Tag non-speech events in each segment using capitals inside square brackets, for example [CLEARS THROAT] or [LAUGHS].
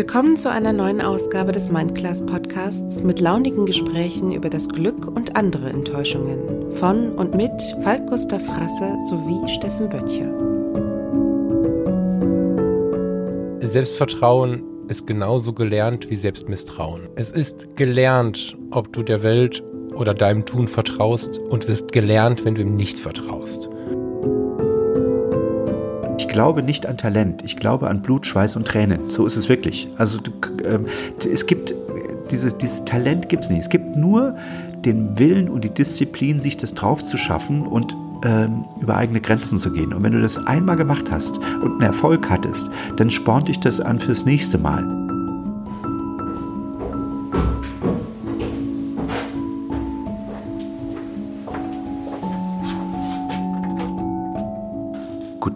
Willkommen zu einer neuen Ausgabe des Mindclass Podcasts mit launigen Gesprächen über das Glück und andere Enttäuschungen von und mit Falk Gustav Frasse sowie Steffen Böttcher. Selbstvertrauen ist genauso gelernt wie Selbstmisstrauen. Es ist gelernt, ob du der Welt oder deinem Tun vertraust und es ist gelernt, wenn du ihm nicht vertraust glaube nicht an Talent, ich glaube an Blut, Schweiß und Tränen. So ist es wirklich. Also du, ähm, es gibt dieses, dieses Talent gibt es nicht. Es gibt nur den Willen und die Disziplin, sich das drauf zu schaffen und ähm, über eigene Grenzen zu gehen. Und wenn du das einmal gemacht hast und einen Erfolg hattest, dann spornt dich das an fürs nächste Mal.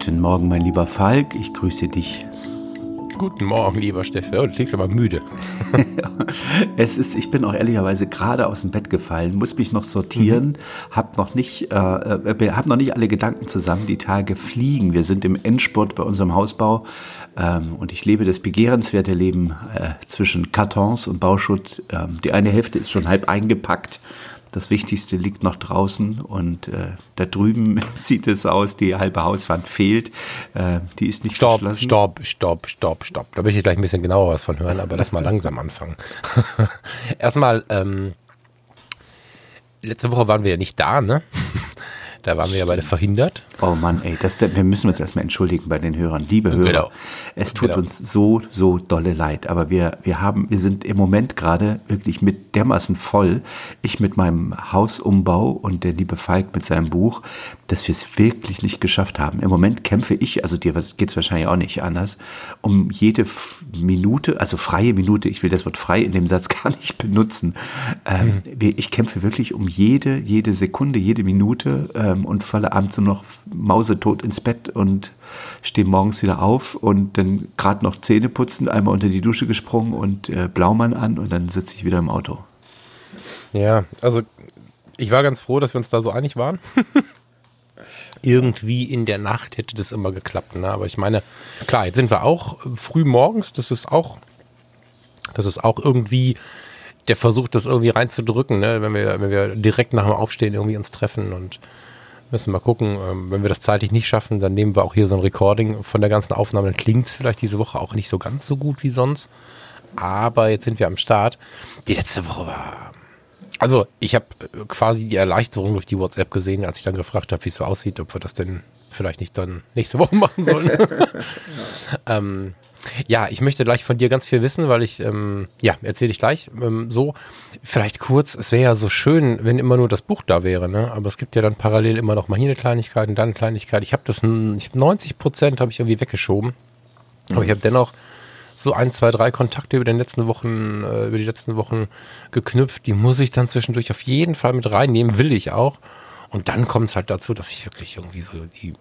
Guten Morgen, mein lieber Falk, ich grüße dich. Guten Morgen, lieber Stefan. Oh, du klingst aber müde. [LAUGHS] es ist, ich bin auch ehrlicherweise gerade aus dem Bett gefallen, muss mich noch sortieren, mhm. hab noch nicht, äh, äh, hab noch nicht alle Gedanken zusammen. Die Tage fliegen. Wir sind im Endspurt bei unserem Hausbau ähm, und ich lebe das begehrenswerte Leben äh, zwischen Kartons und Bauschutt. Ähm, die eine Hälfte ist schon halb eingepackt das Wichtigste liegt noch draußen und äh, da drüben [LAUGHS] sieht es aus, die halbe Hauswand fehlt. Äh, die ist nicht Stopp, stopp, stopp, stopp, stopp. Da möchte ich gleich ein bisschen genauer was von hören, aber lass mal [LAUGHS] langsam anfangen. [LAUGHS] Erstmal, ähm, letzte Woche waren wir ja nicht da, ne? Da waren wir ja beide verhindert. Oh Mann, ey, das, wir müssen uns erstmal entschuldigen bei den Hörern. Liebe Hörer, genau. es tut genau. uns so, so dolle leid. Aber wir, wir haben, wir sind im Moment gerade wirklich mit dermaßen voll. Ich mit meinem Hausumbau und der liebe Falk mit seinem Buch, dass wir es wirklich nicht geschafft haben. Im Moment kämpfe ich, also dir geht es wahrscheinlich auch nicht anders, um jede Minute, also freie Minute, ich will das Wort frei in dem Satz [LAUGHS] gar nicht benutzen. Ähm, mhm. Ich kämpfe wirklich um jede, jede Sekunde, jede Minute. Ähm, und falle abends nur noch mausetot ins Bett und stehe morgens wieder auf und dann gerade noch Zähne putzen, einmal unter die Dusche gesprungen und äh, Blaumann an und dann sitze ich wieder im Auto. Ja, also ich war ganz froh, dass wir uns da so einig waren. [LAUGHS] Irgendwie in der Nacht hätte das immer geklappt, ne? aber ich meine, klar, jetzt sind wir auch früh morgens, das ist auch, das ist auch irgendwie der Versuch, das irgendwie reinzudrücken, ne? wenn, wir, wenn wir direkt nach dem Aufstehen irgendwie uns treffen und Müssen mal gucken. Ähm, wenn wir das zeitlich nicht schaffen, dann nehmen wir auch hier so ein Recording von der ganzen Aufnahme. Dann klingt es vielleicht diese Woche auch nicht so ganz so gut wie sonst. Aber jetzt sind wir am Start. Die letzte Woche war. Also, ich habe quasi die Erleichterung durch die WhatsApp gesehen, als ich dann gefragt habe, wie es so aussieht, ob wir das denn vielleicht nicht dann nächste [LAUGHS] Woche machen sollen. [LAUGHS] ähm, ja, ich möchte gleich von dir ganz viel wissen, weil ich, ähm, ja, erzähle ich gleich ähm, so. Vielleicht kurz, es wäre ja so schön, wenn immer nur das Buch da wäre, ne? Aber es gibt ja dann parallel immer noch mal hier eine Kleinigkeit und dann eine Kleinigkeit. Ich habe das, ich hab 90 Prozent habe ich irgendwie weggeschoben. Aber ich habe dennoch so ein, zwei, drei Kontakte über den letzten Wochen, äh, über die letzten Wochen geknüpft. Die muss ich dann zwischendurch auf jeden Fall mit reinnehmen, will ich auch. Und dann kommt es halt dazu, dass ich wirklich irgendwie so die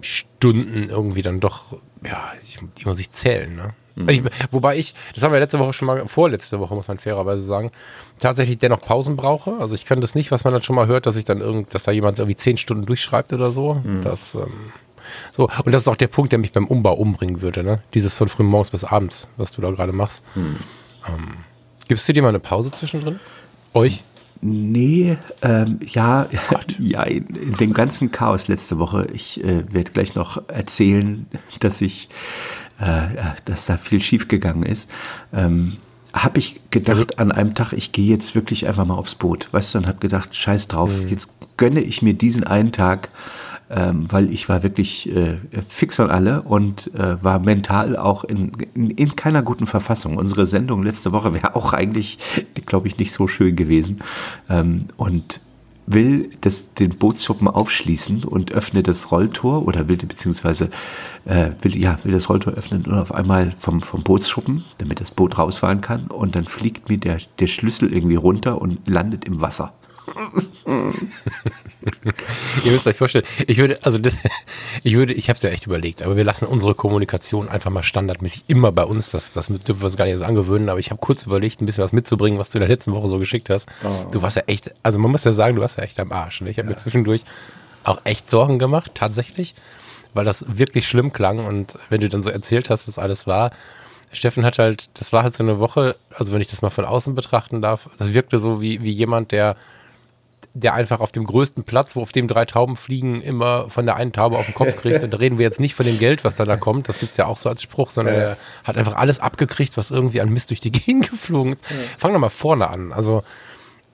Stunden irgendwie dann doch, ja, ich, die muss ich zählen, ne? Mhm. Ich, wobei ich, das haben wir letzte Woche schon mal, vorletzte Woche muss man fairerweise sagen, tatsächlich dennoch Pausen brauche. Also ich kann das nicht, was man dann schon mal hört, dass ich dann irgend, dass da jemand irgendwie zehn Stunden durchschreibt oder so. Mhm. Das, ähm, so, und das ist auch der Punkt, der mich beim Umbau umbringen würde, ne? Dieses von früh morgens bis abends, was du da gerade machst. Mhm. Ähm, gibst du dir mal eine Pause zwischendrin? Euch? Nee, ähm, ja, [LAUGHS] ja in, in, dem ganzen Chaos letzte Woche, ich äh, werde gleich noch erzählen, [LAUGHS] dass ich, äh, dass da viel schiefgegangen ist, ähm, habe ich gedacht an einem Tag, ich gehe jetzt wirklich einfach mal aufs Boot, weißt du, und habe gedacht, scheiß drauf, mhm. jetzt gönne ich mir diesen einen Tag ähm, weil ich war wirklich äh, fix und alle und äh, war mental auch in, in, in, keiner guten Verfassung. Unsere Sendung letzte Woche wäre auch eigentlich, glaube ich, nicht so schön gewesen. Ähm, und will das, den Bootsschuppen aufschließen und öffne das Rolltor oder will beziehungsweise äh, will, ja, will das Rolltor öffnen und auf einmal vom, vom Bootsschuppen, damit das Boot rausfahren kann und dann fliegt mir der, der Schlüssel irgendwie runter und landet im Wasser. [LAUGHS] [LAUGHS] Ihr müsst euch vorstellen, ich würde, also das, [LAUGHS] ich würde, ich habe es ja echt überlegt, aber wir lassen unsere Kommunikation einfach mal standardmäßig immer bei uns. Das, das dürfen wir uns gar nicht so angewöhnen, aber ich habe kurz überlegt, ein bisschen was mitzubringen, was du in der letzten Woche so geschickt hast. Oh. Du warst ja echt, also man muss ja sagen, du warst ja echt am Arsch. Ne? Ich habe ja. mir zwischendurch auch echt Sorgen gemacht, tatsächlich, weil das wirklich schlimm klang und wenn du dann so erzählt hast, was alles war, Steffen hat halt, das war halt so eine Woche, also wenn ich das mal von außen betrachten darf, das wirkte so wie, wie jemand, der der einfach auf dem größten Platz, wo auf dem drei Tauben fliegen, immer von der einen Taube auf den Kopf kriegt. Und da reden wir jetzt nicht von dem Geld, was da, da kommt, das gibt es ja auch so als Spruch, sondern er hat einfach alles abgekriegt, was irgendwie an Mist durch die [LAUGHS] Gegend geflogen ist. Ja. Fang doch mal vorne an. Also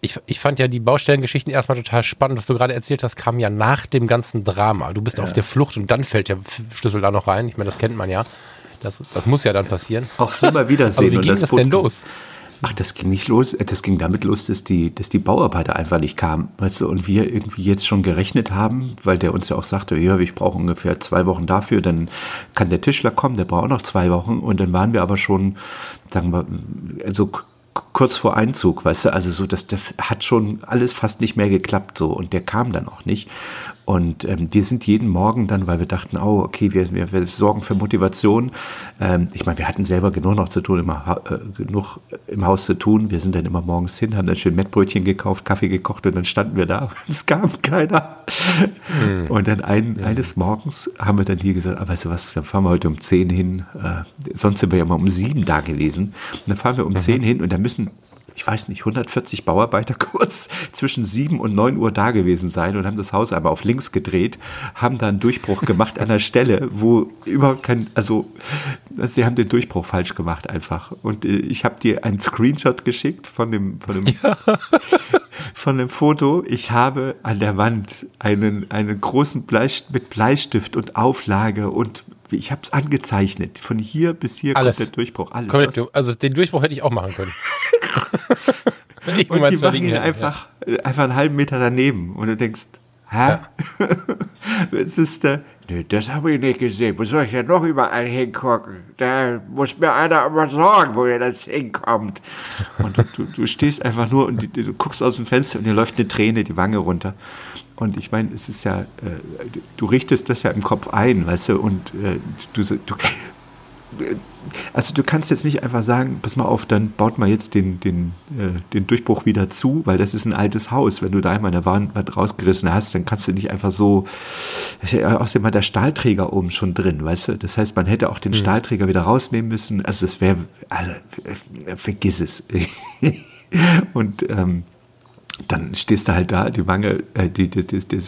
ich, ich fand ja die Baustellengeschichten erstmal total spannend. Was du gerade erzählt hast, kam ja nach dem ganzen Drama. Du bist ja. auf der Flucht und dann fällt der Schlüssel da noch rein. Ich meine, das kennt man ja. Das, das muss ja dann passieren. Auch immer wieder sehen. Aber wie ging das, das denn los? Ach, das ging nicht los. Äh, das ging damit los, dass die, dass die Bauarbeiter einfach nicht kamen. Weißt du, und wir irgendwie jetzt schon gerechnet haben, weil der uns ja auch sagte, ja, ich brauche ungefähr zwei Wochen dafür, dann kann der Tischler kommen, der braucht auch noch zwei Wochen. Und dann waren wir aber schon, sagen wir, also kurz vor Einzug, weißt du, also so, das, das hat schon alles fast nicht mehr geklappt so und der kam dann auch nicht. Und ähm, wir sind jeden Morgen dann, weil wir dachten, oh, okay, wir, wir, wir sorgen für Motivation. Ähm, ich meine, wir hatten selber genug noch zu tun, immer, äh, genug im Haus zu tun. Wir sind dann immer morgens hin, haben dann schön Mettbrötchen gekauft, Kaffee gekocht und dann standen wir da [LAUGHS] und es kam keiner. Mhm. Und dann ein, mhm. eines Morgens haben wir dann hier gesagt, ah, weißt du was, dann fahren wir heute um zehn hin. Äh, sonst sind wir ja mal um sieben da gewesen. Und dann fahren wir um mhm. zehn hin und dann müssen ich weiß nicht, 140 Bauarbeiter [LAUGHS] kurz zwischen 7 und 9 Uhr da gewesen sein und haben das Haus einmal auf links gedreht, haben da einen Durchbruch gemacht an der Stelle, wo überhaupt kein, also, sie haben den Durchbruch falsch gemacht einfach. Und äh, ich habe dir einen Screenshot geschickt von dem, von dem, ja. [LAUGHS] von dem Foto. Ich habe an der Wand einen, einen großen Bleistift mit Bleistift und Auflage und ich habe es angezeichnet. Von hier bis hier Alles. kommt der Durchbruch. Alles. Korrekt, also den Durchbruch hätte ich auch machen können. [LAUGHS] [LAUGHS] und die machen ihn einfach, ja. einfach einen halben Meter daneben. Und du denkst, hä? [LAUGHS] Jetzt ist der, nee, das habe ich nicht gesehen. Wo soll ich denn noch überall hingucken? Da muss mir einer aber sagen, wo ihr das hinkommt. Und du, du, du stehst einfach nur und du, du guckst aus dem Fenster und dir läuft eine Träne die Wange runter. Und ich meine, es ist ja, äh, du richtest das ja im Kopf ein, weißt du, und äh, du, du, also du kannst jetzt nicht einfach sagen, pass mal auf, dann baut mal jetzt den, den, äh, den Durchbruch wieder zu, weil das ist ein altes Haus. Wenn du da einmal eine Wand rausgerissen hast, dann kannst du nicht einfach so, außerdem war der Stahlträger oben schon drin, weißt du. Das heißt, man hätte auch den mhm. Stahlträger wieder rausnehmen müssen. Also das wäre, also, vergiss es. [LAUGHS] und ähm, dann stehst du halt da, die Wange, äh, die, die, die, die,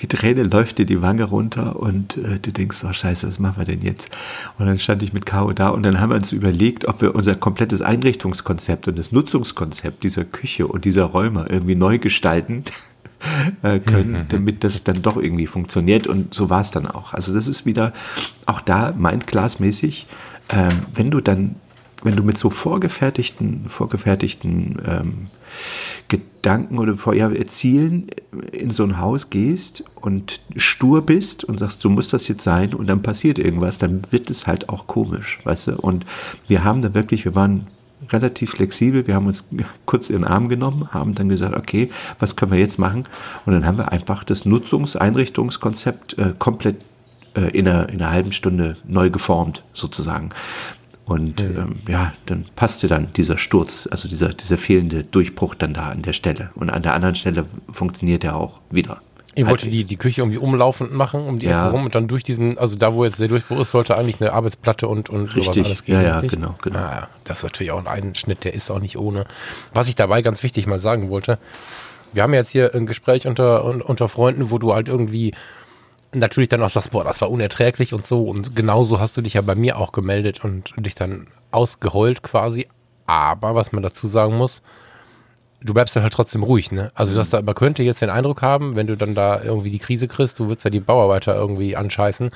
die Träne läuft dir die Wange runter und äh, du denkst, oh scheiße, was machen wir denn jetzt? Und dann stand ich mit Caro da und dann haben wir uns überlegt, ob wir unser komplettes Einrichtungskonzept und das Nutzungskonzept dieser Küche und dieser Räume irgendwie neu gestalten [LAUGHS] äh, können, mhm. damit das dann doch irgendwie funktioniert und so war es dann auch. Also das ist wieder auch da mindglasmäßig, ähm, wenn du dann wenn du mit so vorgefertigten, vorgefertigten ähm, Gedanken oder vor, ja, Zielen in so ein Haus gehst und stur bist und sagst, so muss das jetzt sein und dann passiert irgendwas, dann wird es halt auch komisch, weißt du? Und wir haben da wirklich, wir waren relativ flexibel, wir haben uns kurz in den Arm genommen, haben dann gesagt, okay, was können wir jetzt machen? Und dann haben wir einfach das Nutzungseinrichtungskonzept äh, komplett äh, in, einer, in einer halben Stunde neu geformt, sozusagen. Und ähm, ja, dann passte dann dieser Sturz, also dieser, dieser fehlende Durchbruch dann da an der Stelle. Und an der anderen Stelle funktioniert er auch wieder. Ihr wollte die, die Küche irgendwie umlaufend machen, um die ja. Ecke rum und dann durch diesen, also da, wo jetzt der Durchbruch ist, sollte eigentlich eine Arbeitsplatte und, und richtig. sowas alles gehen. Ja, ja, richtig? genau, genau. Ah, das ist natürlich auch ein Einschnitt, der ist auch nicht ohne. Was ich dabei ganz wichtig mal sagen wollte, wir haben jetzt hier ein Gespräch unter, unter Freunden, wo du halt irgendwie natürlich dann auch sagst, boah, das war unerträglich und so. Und genauso hast du dich ja bei mir auch gemeldet und dich dann ausgeheult quasi. Aber was man dazu sagen muss, du bleibst dann halt trotzdem ruhig, ne? Also das, man könnte jetzt den Eindruck haben, wenn du dann da irgendwie die Krise kriegst, du würdest ja die Bauarbeiter irgendwie anscheißen.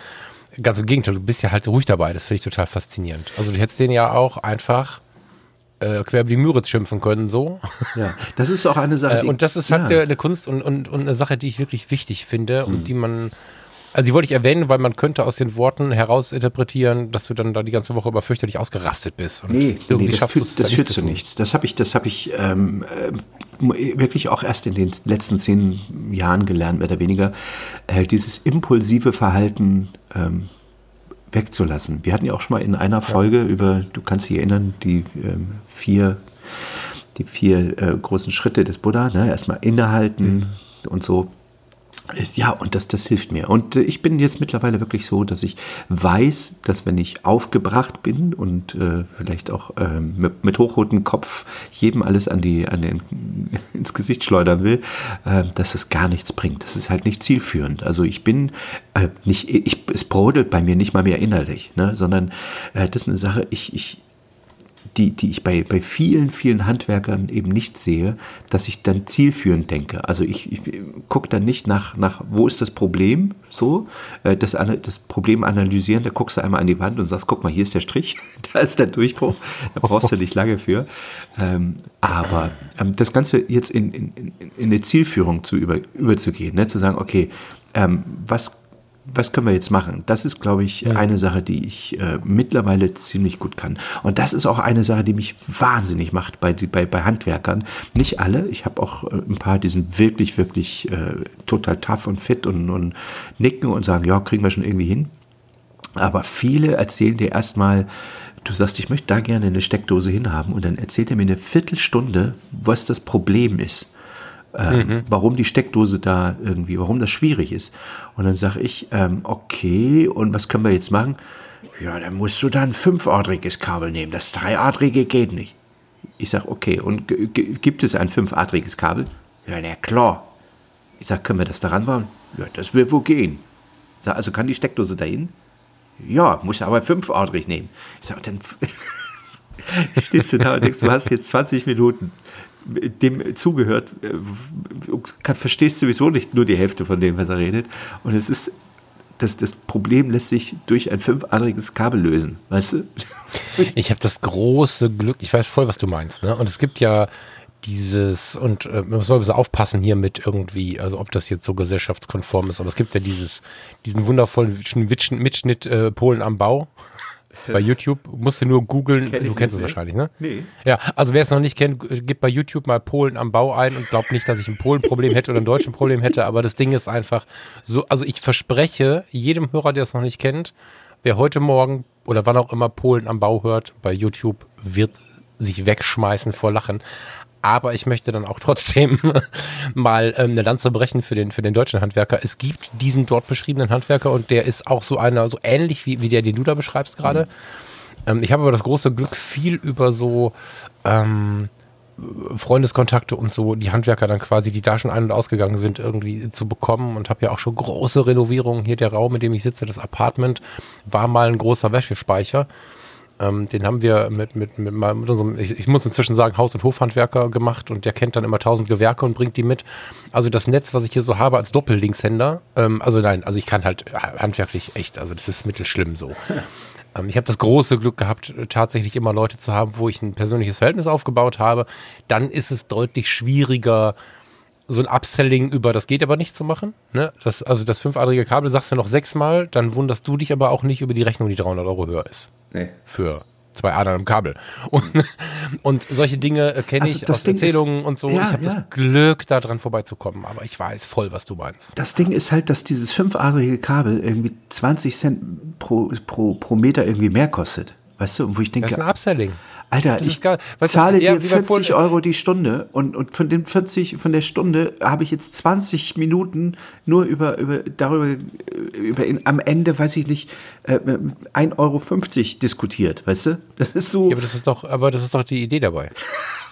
Ganz im Gegenteil, du bist ja halt ruhig dabei. Das finde ich total faszinierend. Also du hättest den ja auch einfach äh, quer über die Müritz schimpfen können, so. Ja, das ist auch eine Sache. [LAUGHS] äh, und das ist halt ja. eine, eine, Kunst und, und, und eine Sache, die ich wirklich wichtig finde hm. und die man also die wollte ich erwähnen, weil man könnte aus den Worten heraus interpretieren, dass du dann da die ganze Woche über fürchterlich ausgerastet bist. Und nee, nee das, führt, das führt zu nichts. Das habe ich, das hab ich ähm, äh, wirklich auch erst in den letzten zehn Jahren gelernt, mehr oder weniger, äh, dieses impulsive Verhalten ähm, wegzulassen. Wir hatten ja auch schon mal in einer Folge ja. über, du kannst dich erinnern, die ähm, vier, die vier äh, großen Schritte des Buddha, ne? erstmal innehalten mhm. und so Ja, und das, das hilft mir. Und äh, ich bin jetzt mittlerweile wirklich so, dass ich weiß, dass wenn ich aufgebracht bin und äh, vielleicht auch äh, mit, mit hochrotem Kopf jedem alles an die, an den, [LAUGHS] ins Gesicht schleudern will, äh, dass es gar nichts bringt. Das ist halt nicht zielführend. Also ich bin äh, nicht, ich, es brodelt bei mir nicht mal mehr innerlich, ne, sondern äh, das ist eine Sache, ich, ich, die, die ich bei, bei vielen, vielen Handwerkern eben nicht sehe, dass ich dann zielführend denke. Also ich, ich gucke dann nicht nach, nach, wo ist das Problem, so, äh, das, das Problem analysieren, da guckst du einmal an die Wand und sagst, guck mal, hier ist der Strich, [LAUGHS] da ist der Durchbruch, da brauchst du nicht lange für. Ähm, aber ähm, das Ganze jetzt in, in, in eine Zielführung zu über, überzugehen, ne, zu sagen, okay, ähm, was was können wir jetzt machen? Das ist, glaube ich, ja. eine Sache, die ich äh, mittlerweile ziemlich gut kann. Und das ist auch eine Sache, die mich wahnsinnig macht bei, bei, bei Handwerkern. Nicht alle. Ich habe auch äh, ein paar, die sind wirklich, wirklich äh, total tough und fit und, und nicken und sagen, ja, kriegen wir schon irgendwie hin. Aber viele erzählen dir erstmal, du sagst, ich möchte da gerne eine Steckdose hinhaben und dann erzählt er mir eine Viertelstunde, was das Problem ist ähm, mhm. warum die Steckdose da irgendwie, warum das schwierig ist. Und dann sage ich, ähm, okay, und was können wir jetzt machen? Ja, dann musst du da ein fünfadriges Kabel nehmen. Das dreiadrige geht nicht. Ich sage, okay, und gibt es ein fünfadriges Kabel? Ja, na klar. Ich sage, können wir das daran bauen? Ja, das wird wohl gehen. Sag, also kann die Steckdose dahin? Ja, muss aber fünfadrig nehmen. Ich sage, dann [LAUGHS] stehst du da und denkst, du hast jetzt 20 Minuten dem zugehört, äh, verstehst sowieso nicht nur die Hälfte von dem, was er redet. Und es ist, das, das Problem lässt sich durch ein fünfadriges Kabel lösen, weißt du? [LAUGHS] Ich habe das große Glück, ich weiß voll, was du meinst, ne? Und es gibt ja dieses, und äh, man muss mal ein bisschen aufpassen hier mit irgendwie, also ob das jetzt so gesellschaftskonform ist, aber es gibt ja dieses, diesen wundervollen Mitschnitt äh, Polen am Bau bei YouTube. Musst du nur googeln. Du kennst es wahrscheinlich, ne? Nee. Ja, also wer es noch nicht kennt, gib bei YouTube mal Polen am Bau ein und glaubt nicht, dass ich ein Polen-Problem hätte oder ein deutschen Problem hätte. Aber das Ding ist einfach so, also ich verspreche jedem Hörer, der es noch nicht kennt, wer heute Morgen oder wann auch immer Polen am Bau hört, bei YouTube wird sich wegschmeißen vor Lachen aber ich möchte dann auch trotzdem [LAUGHS] mal ähm, eine Lanze brechen für den, für den deutschen Handwerker. Es gibt diesen dort beschriebenen Handwerker und der ist auch so einer, so ähnlich wie, wie der, den du da beschreibst gerade. Mhm. Ähm, ich habe aber das große Glück, viel über so ähm, Freundeskontakte und so, die Handwerker dann quasi, die da schon ein- und ausgegangen sind, irgendwie zu bekommen und habe ja auch schon große Renovierungen. Hier der Raum, in dem ich sitze, das Apartment, war mal ein großer Wäschespeicher. Ähm, den haben wir mit, mit, mit, mit unserem, ich, ich, muss inzwischen sagen, Haus- und Hofhandwerker gemacht und der kennt dann immer tausend Gewerke und bringt die mit. Also das Netz, was ich hier so habe als Doppellinkshänder, ähm, also nein, also ich kann halt handwerklich echt, also das ist mittelschlimm so. [LAUGHS] ähm, ich habe das große Glück gehabt, tatsächlich immer Leute zu haben, wo ich ein persönliches Verhältnis aufgebaut habe. Dann ist es deutlich schwieriger, so ein Upselling über das geht aber nicht zu machen. Ne? Das, also das fünfadrige Kabel sagst du noch sechsmal, dann wunderst du dich aber auch nicht über die Rechnung, die 300 Euro höher ist. Nee. Für zwei Adern im Kabel. Und, [LAUGHS] und solche Dinge äh, kenne also ich aus Erzählungen ist, und so. Ja, ich habe ja. das Glück, da dran vorbeizukommen, aber ich weiß voll, was du meinst. Das Ding ist halt, dass dieses fünfadrige Kabel irgendwie 20 Cent pro, pro, pro Meter irgendwie mehr kostet. Weißt du, wo ich denke. Das ist ein Upselling. Alter, ich zahle dir 40 Euro die Stunde und, und von den 40, von der Stunde habe ich jetzt 20 Minuten nur über, über darüber, über in, am Ende, weiß ich nicht, äh, 1,50 Euro diskutiert, weißt du? Das ist so. Ja, aber das ist doch, aber das ist doch die Idee dabei. [LAUGHS]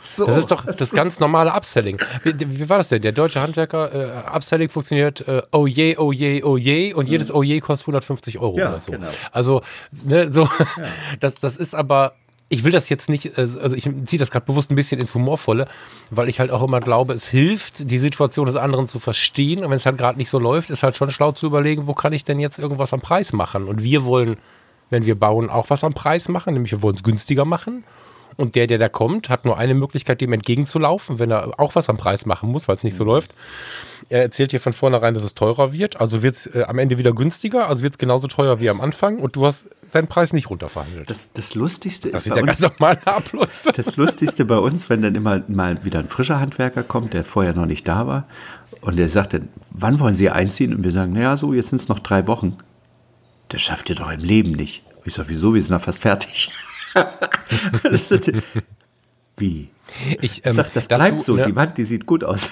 So, das ist doch das so. ganz normale Upselling. Wie, wie, war das denn? Der deutsche Handwerker, äh, Upselling funktioniert, äh, oh je, oh je, oh je, und mhm. jedes oh je kostet 150 Euro ja, oder so. Genau. Also, ne, so, ja. das, das ist aber ich will das jetzt nicht, äh, also ich ziehe das gerade bewusst ein bisschen ins Humorvolle, weil ich halt auch immer glaube, es hilft, die Situation des anderen zu verstehen. Und wenn es halt gerade nicht so läuft, ist halt schon schlau zu überlegen, wo kann ich denn jetzt irgendwas am Preis machen? Und wir wollen, wenn wir bauen, auch was am Preis machen, nämlich wir wollen es günstiger machen. Und der, der da kommt, hat nur eine Möglichkeit, dem entgegenzulaufen, wenn er auch was am Preis machen muss, weil es nicht so mhm. läuft. Er erzählt dir von vornherein, dass es teurer wird. Also wird es äh, am Ende wieder günstiger, also wird es genauso teuer wie am Anfang. Und du hast deinen Preis nicht runterverhandelt. Das, das Lustigste das ist. Das ganz normale Abläufe. Das Lustigste bei uns, wenn dann immer mal wieder ein frischer Handwerker kommt, der vorher noch nicht da war, und der sagt dann, wann wollen Sie einziehen? Und wir sagen, naja, so, jetzt sind es noch drei Wochen. Das schafft ihr doch im Leben nicht. Ich sage, wieso? Wir sind doch fast fertig. [LAUGHS] Wie? Ich ähm, sag, das dazu, bleibt so, ne? die Wand, die sieht gut aus.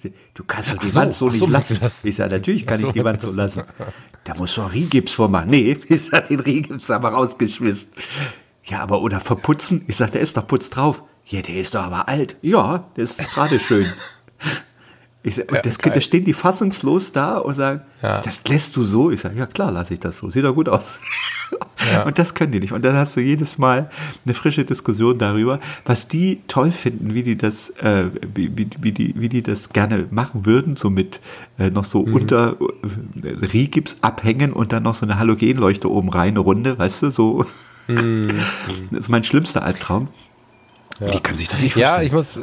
[LAUGHS] du kannst doch die so, Wand so nicht so, lassen. das? Ich sage, natürlich kann ich die Wand so lassen. Da muss doch Riegips vor machen. Nee, [LAUGHS] ich sag, den Riegips aber rausgeschmissen. Ja, aber oder verputzen? Ich sag, der ist doch Putz drauf. Ja, der ist doch aber alt. Ja, der ist gerade schön. [LAUGHS] Ich und das, da stehen die fassungslos da und sagen, Ja. das lässt du so. Ich sage, ja klar, lasse ich das so. Sieht doch gut aus. [LAUGHS] Und das können die nicht. Und dann hast du jedes Mal eine frische Diskussion darüber, was die toll finden, wie die das, äh, wie, wie, wie, die, wie die das gerne machen würden, so mit äh, noch so unter äh, Rigips abhängen und dann noch so eine Halogenleuchte oben rein, eine Runde, weißt du, so. [LAUGHS] Das ist mein schlimmster Albtraum. Die können sich das nicht Ja, vorstellen. ich muss,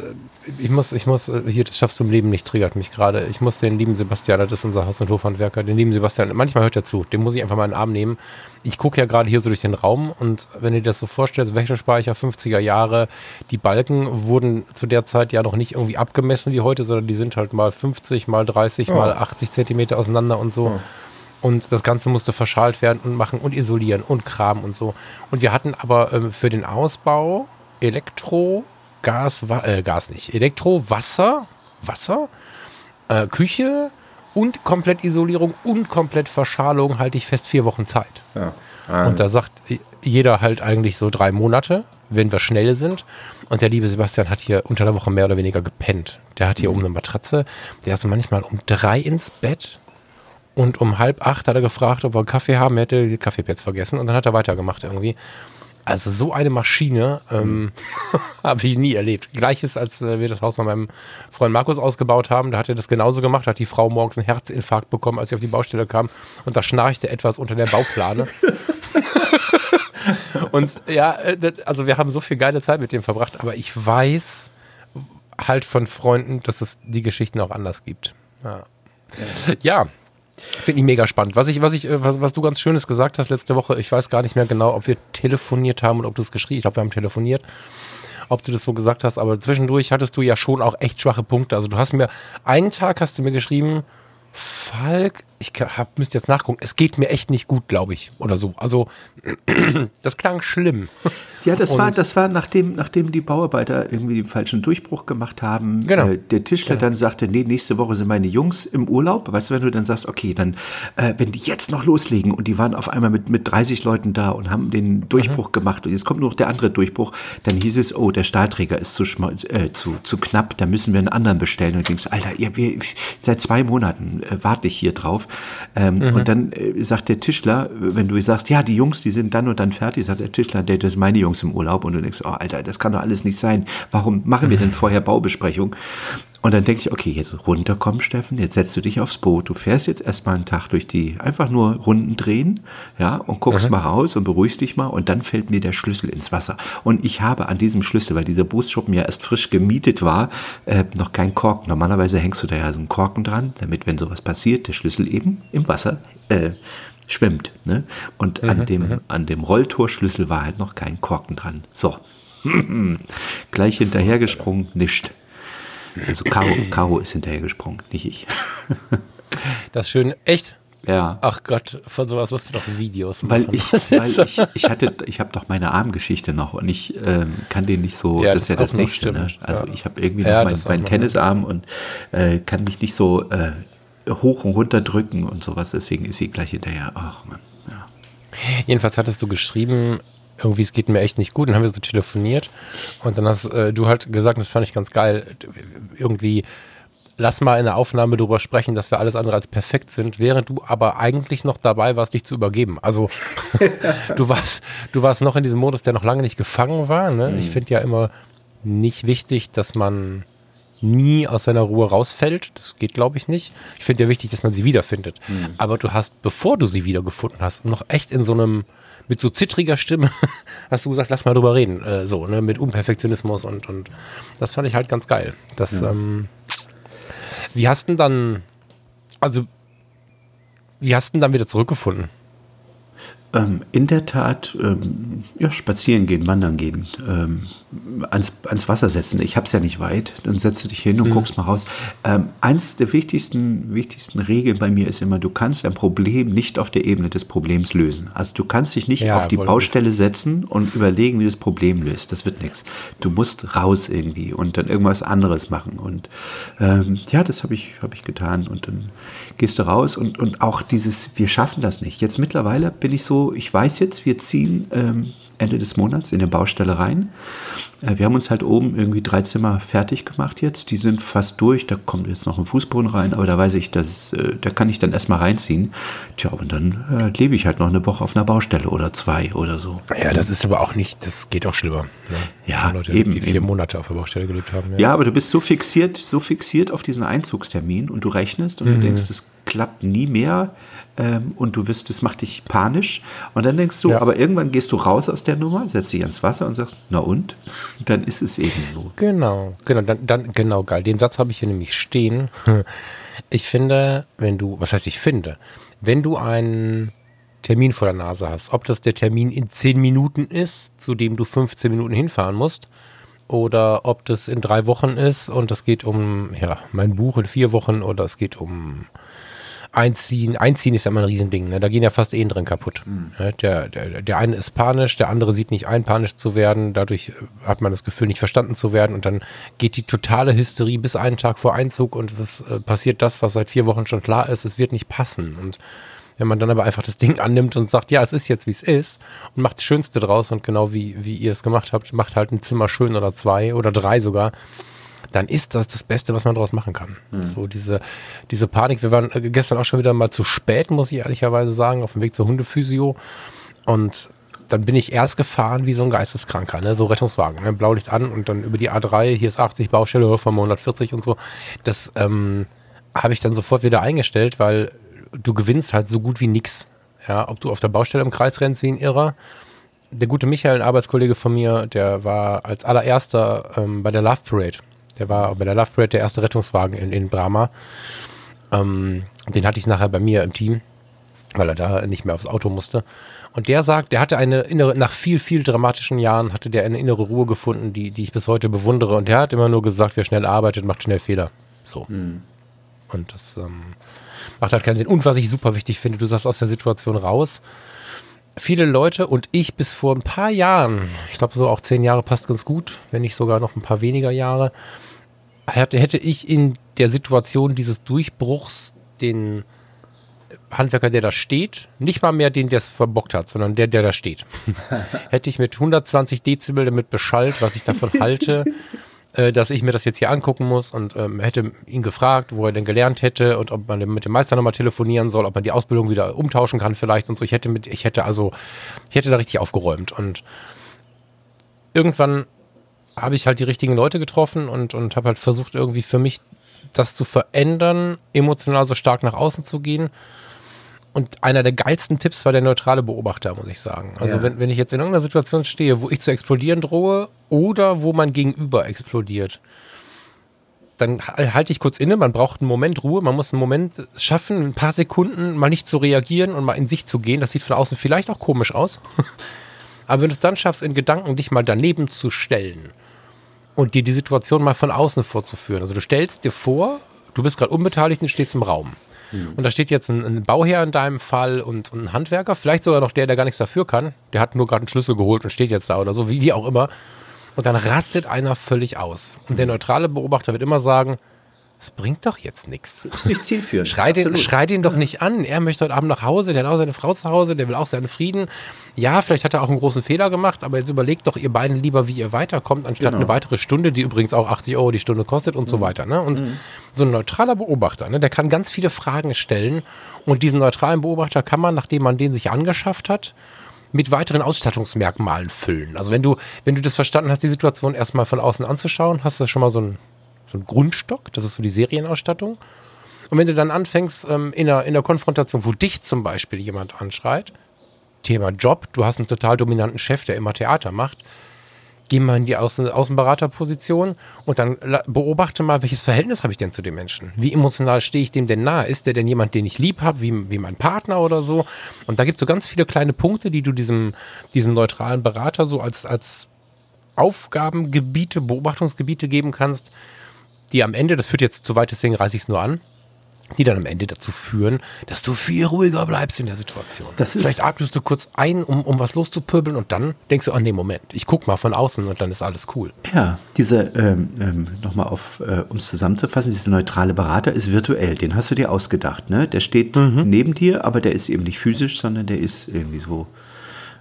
ich muss, ich muss, äh, hier, das schaffst du im Leben nicht, triggert mich gerade. Ich muss den lieben Sebastian, das ist unser Haus- und Hofhandwerker, den lieben Sebastian, manchmal hört er zu, den muss ich einfach mal in den Arm nehmen. Ich gucke ja gerade hier so durch den Raum und wenn dir das so vorstellst, Wächterspeicher 50er Jahre, die Balken wurden zu der Zeit ja noch nicht irgendwie abgemessen wie heute, sondern die sind halt mal 50, mal 30, mal 80 Zentimeter auseinander und so. Und das Ganze musste verschalt werden und machen und isolieren und Kram und so. Und wir hatten aber ähm, für den Ausbau Elektro, Gas, äh, Gas nicht, Elektro, Wasser, Wasser, äh, Küche und Komplettisolierung und Komplettverschalung halte ich fest vier Wochen Zeit. Und da sagt jeder halt eigentlich so drei Monate, wenn wir schnell sind. Und der liebe Sebastian hat hier unter der Woche mehr oder weniger gepennt. Der hat hier um eine Matratze, der ist manchmal um drei ins Bett und um halb acht hat er gefragt, ob wir einen Kaffee haben. Er hätte die Kaffeepads vergessen und dann hat er weitergemacht irgendwie. Also so eine Maschine ähm, [LAUGHS] habe ich nie erlebt. Gleiches, als äh, wir das Haus von meinem Freund Markus ausgebaut haben. Da hat er das genauso gemacht. Da hat die Frau morgens einen Herzinfarkt bekommen, als sie auf die Baustelle kam. Und da schnarchte etwas unter der Bauplane. [LAUGHS] und ja, äh, also wir haben so viel geile Zeit mit dem verbracht. Aber ich weiß halt von Freunden, dass es die Geschichten auch anders gibt. Ja. Ja, finde ich mega spannend. Was ich, was ich, äh, was, was du ganz Schönes gesagt hast letzte Woche, ich weiß gar nicht mehr genau, ob wir telefoniert haben oder ob du es geschrieben. Ich glaube, wir haben telefoniert. Ob du das so gesagt hast, aber zwischendurch hattest du ja schon auch echt schwache Punkte. Also du hast mir einen Tag hast du mir geschrieben, Falk, ich hab, müsste jetzt nachgucken, es geht mir echt nicht gut, glaube ich, oder so. Also [CLEARS THROAT] das klang schlimm. Ja, das war, Und- das war nachdem, nachdem die Bauarbeiter irgendwie den falschen Durchbruch gemacht haben. Genau. Äh, der Tischler dann sagte, nee, nächste Woche sind meine Jungs im Urlaub. Weißt du, wenn du dann sagst, okay, dann, äh, wenn die jetzt noch loslegen und die waren auf einmal mit, mit 30 Leuten da und haben den Durchbruch gemacht und jetzt kommt nur noch der andere Durchbruch, dann hieß es, oh, der Stahlträger ist zu, äh, zu, zu knapp, da müssen wir einen anderen bestellen. Und du denkst, Alter, ihr, wir, seit zwei Monaten äh, warte ich hier drauf. Ähm, Und dann äh, sagt der Tischler, wenn du sagst, ja, die Jungs, die sind dann und dann fertig, sagt der Tischler, der, das sind meine Jungs im Urlaub. Und du denkst, oh, Alter, das kann doch alles nicht sein. Warum machen wir denn vorher Baubesprechung? Und dann denke ich, okay, jetzt runterkommen, Steffen, jetzt setzt du dich aufs Boot. Du fährst jetzt erstmal einen Tag durch die, einfach nur Runden drehen, ja, und guckst mal raus und beruhigst dich mal und dann fällt mir der Schlüssel ins Wasser. Und ich habe an diesem Schlüssel, weil dieser Bootsschuppen ja erst frisch gemietet war, äh, noch keinen Korken. Normalerweise hängst du da ja so einen Korken dran, damit, wenn sowas passiert, der Schlüssel eben im Wasser äh, schwimmt. Ne? Und an, dem, an dem Rolltorschlüssel war halt noch kein Korken dran. So. [LAUGHS] Gleich hinterhergesprungen, nischt. Also Caro, [CLEARS THROAT] Caro ist hinterhergesprungen, nicht ich. [LAUGHS] Das Schöne, echt? Ja. Ach Gott, von sowas musst du doch Videos Weil machen. ich, weil [LAUGHS] ich, ich hatte, ich habe doch meine Armgeschichte noch und ich ähm, kann den nicht so, Ja, das ist ja das das nächste. Ne? Also ja. ich habe irgendwie Ja, noch das meinen mein noch, Tennisarm und äh, kann mich nicht so äh, hoch und runter drücken und sowas. Deswegen ist sie gleich hinterher. Ach man. Jedenfalls hattest du geschrieben, irgendwie es geht mir echt nicht gut. Dann haben wir so telefoniert und dann hast äh, du halt gesagt, das fand ich ganz geil, irgendwie lass mal in der Aufnahme darüber sprechen, dass wir alles andere als perfekt sind, während du aber eigentlich noch dabei warst, dich zu übergeben. Also [LAUGHS] du warst, du warst noch in diesem Modus, der noch lange nicht gefangen war. Ne? Ich finde ja immer nicht wichtig, dass man nie aus seiner Ruhe rausfällt. Das geht, glaube ich, nicht. Ich finde ja wichtig, dass man sie wiederfindet. Aber du hast, bevor du sie wiedergefunden hast, noch echt in so einem, mit so zittriger Stimme, [LAUGHS] hast du gesagt, lass mal drüber reden. Äh, so, ne, mit Unperfektionismus und, und das fand ich halt ganz geil. Das, ähm, wie hast du denn dann, also, wie hast du denn dann wieder zurückgefunden? Ähm, in der Tat ähm, ja, spazieren gehen, wandern gehen, ähm, ans, ans Wasser setzen. Ich habe es ja nicht weit, dann setzt du dich hin und mhm. guckst mal raus. Ähm, eins der wichtigsten, wichtigsten Regeln bei mir ist immer, du kannst ein Problem nicht auf der Ebene des Problems lösen. Also du kannst dich nicht ja, auf die Baustelle gut. setzen und überlegen, wie das Problem löst. Das wird nichts. Du musst raus irgendwie und dann irgendwas anderes machen. Und ähm, ja, das habe ich, hab ich getan. Und dann gehst du raus und, und auch dieses, wir schaffen das nicht. Jetzt mittlerweile bin ich so, ich weiß jetzt, wir ziehen ähm, Ende des Monats in eine Baustelle rein. Äh, wir haben uns halt oben irgendwie drei Zimmer fertig gemacht jetzt. Die sind fast durch. Da kommt jetzt noch ein Fußboden rein, aber da weiß ich, dass, äh, da kann ich dann erstmal reinziehen. Tja, und dann äh, lebe ich halt noch eine Woche auf einer Baustelle oder zwei oder so. Ja, das ist aber auch nicht, das geht auch schlimmer. Ne? Ja, Leute, eben. Die vier eben. Monate auf der Baustelle gelebt haben. Ja. ja. aber du bist so fixiert, so fixiert auf diesen Einzugstermin und du rechnest und mhm. du denkst, das klappt nie mehr ähm, und du wirst, das macht dich panisch. Und dann denkst du, ja. aber irgendwann gehst du raus aus der Nummer, setzt dich ans Wasser und sagst, na und? [LAUGHS] Dann ist es eben so. Genau, genau, dann, dann genau geil. Den Satz habe ich hier nämlich stehen. [LAUGHS] Ich finde, wenn du, was heißt ich finde, wenn du einen Termin vor der Nase hast, ob das der Termin in 10 Minuten ist, zu dem du 15 Minuten hinfahren musst, oder ob das in drei Wochen ist und es geht um ja, mein Buch in vier Wochen oder es geht um Einziehen, Einziehen ist ja immer ein Riesending. Ne? Da gehen ja fast Ehen drin kaputt. Mhm. Der, der, der eine ist panisch, der andere sieht nicht ein, panisch zu werden. Dadurch äh, hat man das Gefühl, nicht verstanden zu werden. Und dann geht die totale Hysterie bis einen Tag vor Einzug und es ist, äh, passiert das, was seit vier Wochen schon klar ist. Es wird nicht passen. Und wenn man dann aber einfach das Ding annimmt und sagt, ja, es ist jetzt, wie es ist und macht das Schönste draus und genau wie, wie ihr es gemacht habt, macht halt ein Zimmer schön oder zwei oder drei sogar dann ist das das Beste, was man daraus machen kann. Mhm. So diese, diese Panik. Wir waren äh, gestern auch schon wieder mal zu spät, muss ich ehrlicherweise sagen, auf dem Weg zur Hundephysio. Und dann bin ich erst gefahren wie so ein Geisteskranker, ne? so Rettungswagen, ne? Blaulicht an und dann über die A3, hier ist 80 Baustelle, von 140 und so. Das ähm, habe ich dann sofort wieder eingestellt, weil du gewinnst halt so gut wie nix. Ja, ob du auf der Baustelle im Kreis rennst wie ein Irrer. Der gute Michael, ein Arbeitskollege von mir, der war als allererster ähm, bei der Love Parade. Der war bei der Love Parade der erste Rettungswagen in, in Brahma. Ähm, den hatte ich nachher bei mir im Team, weil er da nicht mehr aufs Auto musste. Und der sagt, der hatte eine innere, nach viel, viel dramatischen Jahren hatte der eine innere Ruhe gefunden, die, die ich bis heute bewundere. Und der hat immer nur gesagt, wer schnell arbeitet, macht schnell Fehler. So. Mhm. Und das ähm, macht halt keinen Sinn. Und was ich super wichtig finde, du sagst aus der Situation raus. Viele Leute und ich bis vor ein paar Jahren, ich glaube so auch zehn Jahre passt ganz gut, wenn nicht sogar noch ein paar weniger Jahre, hätte, ich in der Situation dieses Durchbruchs den Handwerker, der da steht, nicht mal mehr den, der es verbockt hat, sondern der, der da steht. [LAUGHS] hätte ich mit 120 Dezibel damit beschallt, was ich davon halte, [LAUGHS] dass ich mir das jetzt hier angucken muss und ähm, hätte ihn gefragt, wo er denn gelernt hätte und ob man mit dem Meister nochmal telefonieren soll, ob man die Ausbildung wieder umtauschen kann vielleicht und so. Ich hätte mit, ich hätte also, ich hätte da richtig aufgeräumt und irgendwann habe ich halt die richtigen Leute getroffen und, und habe halt versucht, irgendwie für mich das zu verändern, emotional so stark nach außen zu gehen. Und einer der geilsten Tipps war der neutrale Beobachter, muss ich sagen. Also ja. wenn, wenn ich jetzt in irgendeiner Situation stehe, wo ich zu explodieren drohe oder wo mein Gegenüber explodiert, dann halte ich kurz inne, man braucht einen Moment Ruhe, man muss einen Moment schaffen, ein paar Sekunden mal nicht zu reagieren und mal in sich zu gehen. Das sieht von außen vielleicht auch komisch aus. [LAUGHS] Aber wenn du es dann schaffst, in Gedanken dich mal daneben zu stellen und dir die Situation mal von außen vorzuführen. Also du stellst dir vor, du bist gerade unbeteiligt und stehst im Raum. Mhm. Und da steht jetzt ein, ein, Bauherr in deinem Fall und, und, ein Handwerker, vielleicht sogar noch der, der gar nichts dafür kann. Der hat nur gerade einen Schlüssel geholt und steht jetzt da oder so, wie, wie auch immer. Und dann rastet einer völlig aus. Und der neutrale Beobachter wird immer sagen, das bringt doch jetzt nichts. Ist nicht zielführend. Schrei den, schrei den doch nicht an. Er möchte heute Abend nach Hause, der hat auch seine Frau zu Hause, der will auch seinen Frieden. Ja, vielleicht hat er auch einen großen Fehler gemacht, aber jetzt überlegt doch ihr beiden lieber, wie ihr weiterkommt, anstatt genau. eine weitere Stunde, die übrigens auch 80 Euro die Stunde kostet und mhm. so weiter. Ne? Und mhm. so ein neutraler Beobachter, ne, der kann ganz viele Fragen stellen und diesen neutralen Beobachter kann man, nachdem man den sich angeschafft hat, mit weiteren Ausstattungsmerkmalen füllen. Also wenn du, wenn du das verstanden hast, die Situation erstmal von außen anzuschauen, hast du schon mal so ein so ein Grundstock, das ist so die Serienausstattung. Und wenn du dann anfängst ähm, in, einer, in einer Konfrontation, wo dich zum Beispiel jemand anschreit, Thema Job, du hast einen total dominanten Chef, der immer Theater macht, geh mal in die Außen Außenberaterposition und dann beobachte mal, welches Verhältnis habe ich denn zu dem Menschen? Wie emotional stehe ich dem denn nahe? Ist der denn jemand, den ich lieb habe, wie, wie mein Partner oder so? Und da gibt es so ganz viele kleine Punkte, die du diesem, diesem neutralen Berater so als, als Aufgabengebiete, Beobachtungsgebiete geben kannst, die am Ende, das führt jetzt zu weit, deswegen reiße ich es nur an, die dann am Ende dazu führen, dass du viel ruhiger bleibst in der Situation. Das Vielleicht atmest du kurz ein, um, um was loszupöbeln und dann denkst du, oh nee, Moment, ich guck mal von außen und dann ist alles cool. Ja, diese, ähm, ähm, nochmal auf, äh, um es zusammenzufassen, dieser neutrale Berater ist virtuell, den hast du dir ausgedacht, ne? Der steht mhm. neben dir, aber der ist eben nicht physisch, sondern der ist irgendwie so,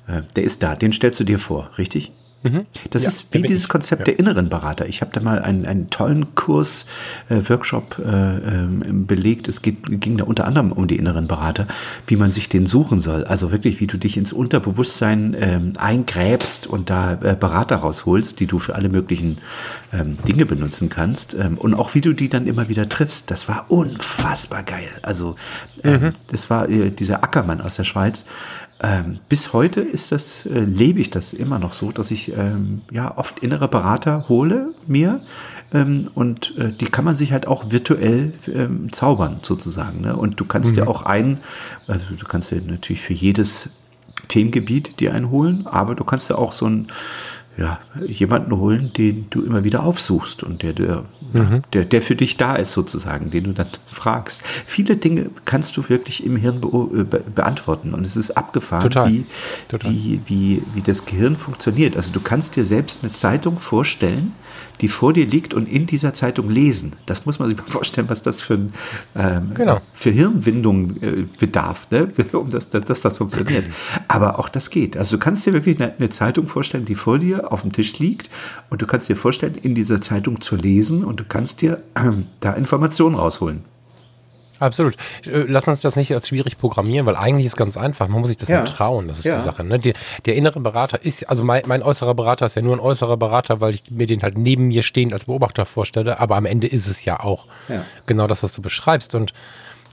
äh, der ist da, den stellst du dir vor, richtig? Mhm. Das ja, ist wie dieses Konzept ja. der inneren Berater. Ich habe da mal einen, einen tollen Kurs, äh, Workshop äh, ähm, belegt. Es geht, ging da unter anderem um die inneren Berater, wie man sich den suchen soll. Also wirklich, wie du dich ins Unterbewusstsein ähm, eingräbst und da äh, Berater rausholst, die du für alle möglichen ähm, Dinge benutzen kannst. Ähm, und auch wie du die dann immer wieder triffst. Das war unfassbar geil. Also ähm, mhm. das war äh, dieser Ackermann aus der Schweiz. Ähm, bis heute ist das, äh, lebe ich das immer noch so, dass ich ähm, ja oft innere Berater hole mir ähm, und äh, die kann man sich halt auch virtuell ähm, zaubern sozusagen. Ne? Und du kannst mhm. dir auch einen, also du kannst dir natürlich für jedes Themengebiet dir einen holen, aber du kannst dir auch so ein ja, jemanden holen, den du immer wieder aufsuchst und der, der, mhm. der, der für dich da ist sozusagen, den du dann fragst. Viele Dinge kannst du wirklich im Hirn be be beantworten und es ist abgefahren, Total. Wie, Total. Wie, wie, wie das Gehirn funktioniert. Also du kannst dir selbst eine Zeitung vorstellen, die vor dir liegt und in dieser Zeitung lesen. Das muss man sich mal [LAUGHS] vorstellen, was das für, ähm, genau. für Hirnwindung äh, bedarf, ne? [LAUGHS] um das, dass, dass das funktioniert. Aber auch das geht. Also du kannst dir wirklich eine, eine Zeitung vorstellen, die vor dir auf dem Tisch liegt und du kannst dir vorstellen, in dieser Zeitung zu lesen und du kannst dir äh, da Informationen rausholen. Absolut. Äh, lass uns das nicht als schwierig programmieren, weil eigentlich ist es ganz einfach. Man muss sich das ja. nur trauen. Das ist ja. die Sache. Ne? Der, der, innere Berater ist, also mein, mein, äußerer Berater ist ja nur ein äußerer Berater, weil ich mir den halt neben mir stehend als Beobachter vorstelle. Aber am Ende ist es ja auch ja. genau das, was du beschreibst. Und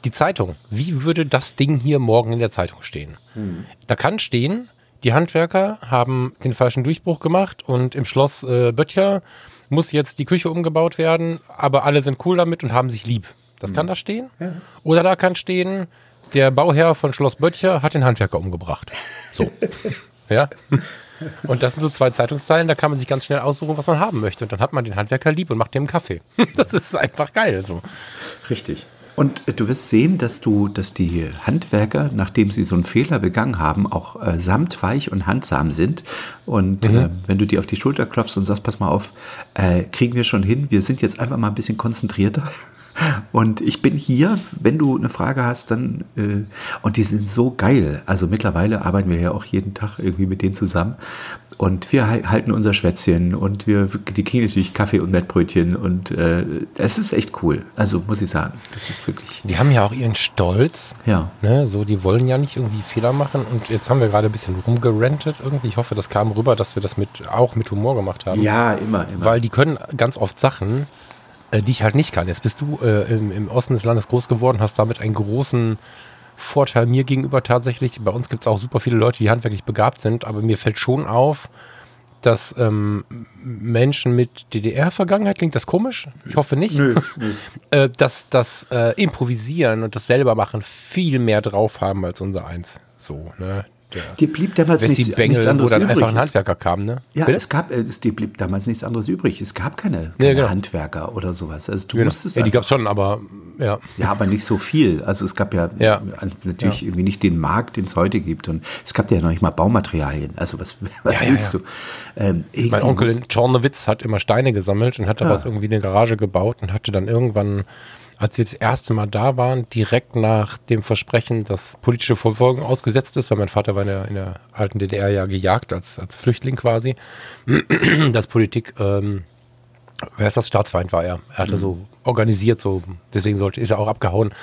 die Zeitung, wie würde das Ding hier morgen in der Zeitung stehen? Hm. Da kann stehen, die Handwerker haben den falschen Durchbruch gemacht und im Schloss äh, Böttcher muss jetzt die Küche umgebaut werden, aber alle sind cool damit und haben sich lieb. Das kann mhm. da stehen. Ja. Oder da kann stehen, der Bauherr von Schloss Böttcher hat den Handwerker umgebracht. So. [LAUGHS] ja. Und das sind so zwei Zeitungszeilen, da kann man sich ganz schnell aussuchen, was man haben möchte. Und dann hat man den Handwerker lieb und macht dem einen Kaffee. [LAUGHS] Das ist einfach geil. So. Richtig. Und du wirst sehen, dass du, dass die Handwerker, nachdem sie so einen Fehler begangen haben, auch äh, samtweich und handsam sind. Und mhm. äh, wenn du dir auf die Schulter klopfst und sagst, pass mal auf, äh, kriegen wir schon hin, wir sind jetzt einfach mal ein bisschen konzentrierter. Und ich bin hier, wenn du eine Frage hast, dann, äh, und die sind so geil. Also mittlerweile arbeiten wir ja auch jeden Tag irgendwie mit denen zusammen. Und wir halten unser Schwätzchen und wir, die kriegen natürlich Kaffee und Mettbrötchen und äh, es ist echt cool. Also muss ich sagen, das ist wirklich. Die haben ja auch ihren Stolz. Ja. Ne? So, die wollen ja nicht irgendwie Fehler machen. Und jetzt haben wir gerade ein bisschen rumgerentet irgendwie. Ich hoffe, das kam rüber, dass wir das mit, auch mit Humor gemacht haben. Ja, immer, immer. Weil die können ganz oft Sachen, äh, die ich halt nicht kann. Jetzt bist du äh, im, im, Osten des Landes groß geworden, hast damit einen großen Vorteil mir gegenüber tatsächlich. Bei uns gibt es auch super viele Leute, die handwerklich begabt sind, aber mir fällt schon auf, dass ähm, Menschen mit DDR-Vergangenheit, klingt das komisch? Ich hoffe nicht. Nö, [LAUGHS] nö. Äh, dass das äh, Improvisieren und das selber machen viel mehr drauf haben als unser eins. So, ne? Die blieb damals nichts, nichts anderes wo dann übrig. einfach ein Handwerker kam, ne? Ja, Bitte? es gab, äh, die blieb damals nichts anderes übrig. Es gab keine, keine ja, genau. Handwerker oder sowas. Also du genau. musstest ja, die gab es schon, aber ja. Ja, aber nicht so viel. Also es gab ja, ja. natürlich irgendwie nicht den Markt, den es heute gibt. Und es gab ja noch nicht mal Baumaterialien. Also was, was willst du? Ähm, mein Onkel in Czornowitz hat immer Steine gesammelt und hat daraus irgendwie eine Garage gebaut und hatte dann irgendwann als wir das erste Mal da waren, direkt nach dem Versprechen, dass politische Verfolgung ausgesetzt ist, weil mein Vater war in der, in der alten DDR ja gejagt, als, als Flüchtling quasi, [CLEARS THROAT] dass Politik ähm, wer ist das? Staatsfeind war er. Er hatte mhm. so organisiert, so deswegen sollte, ist er auch abgehauen.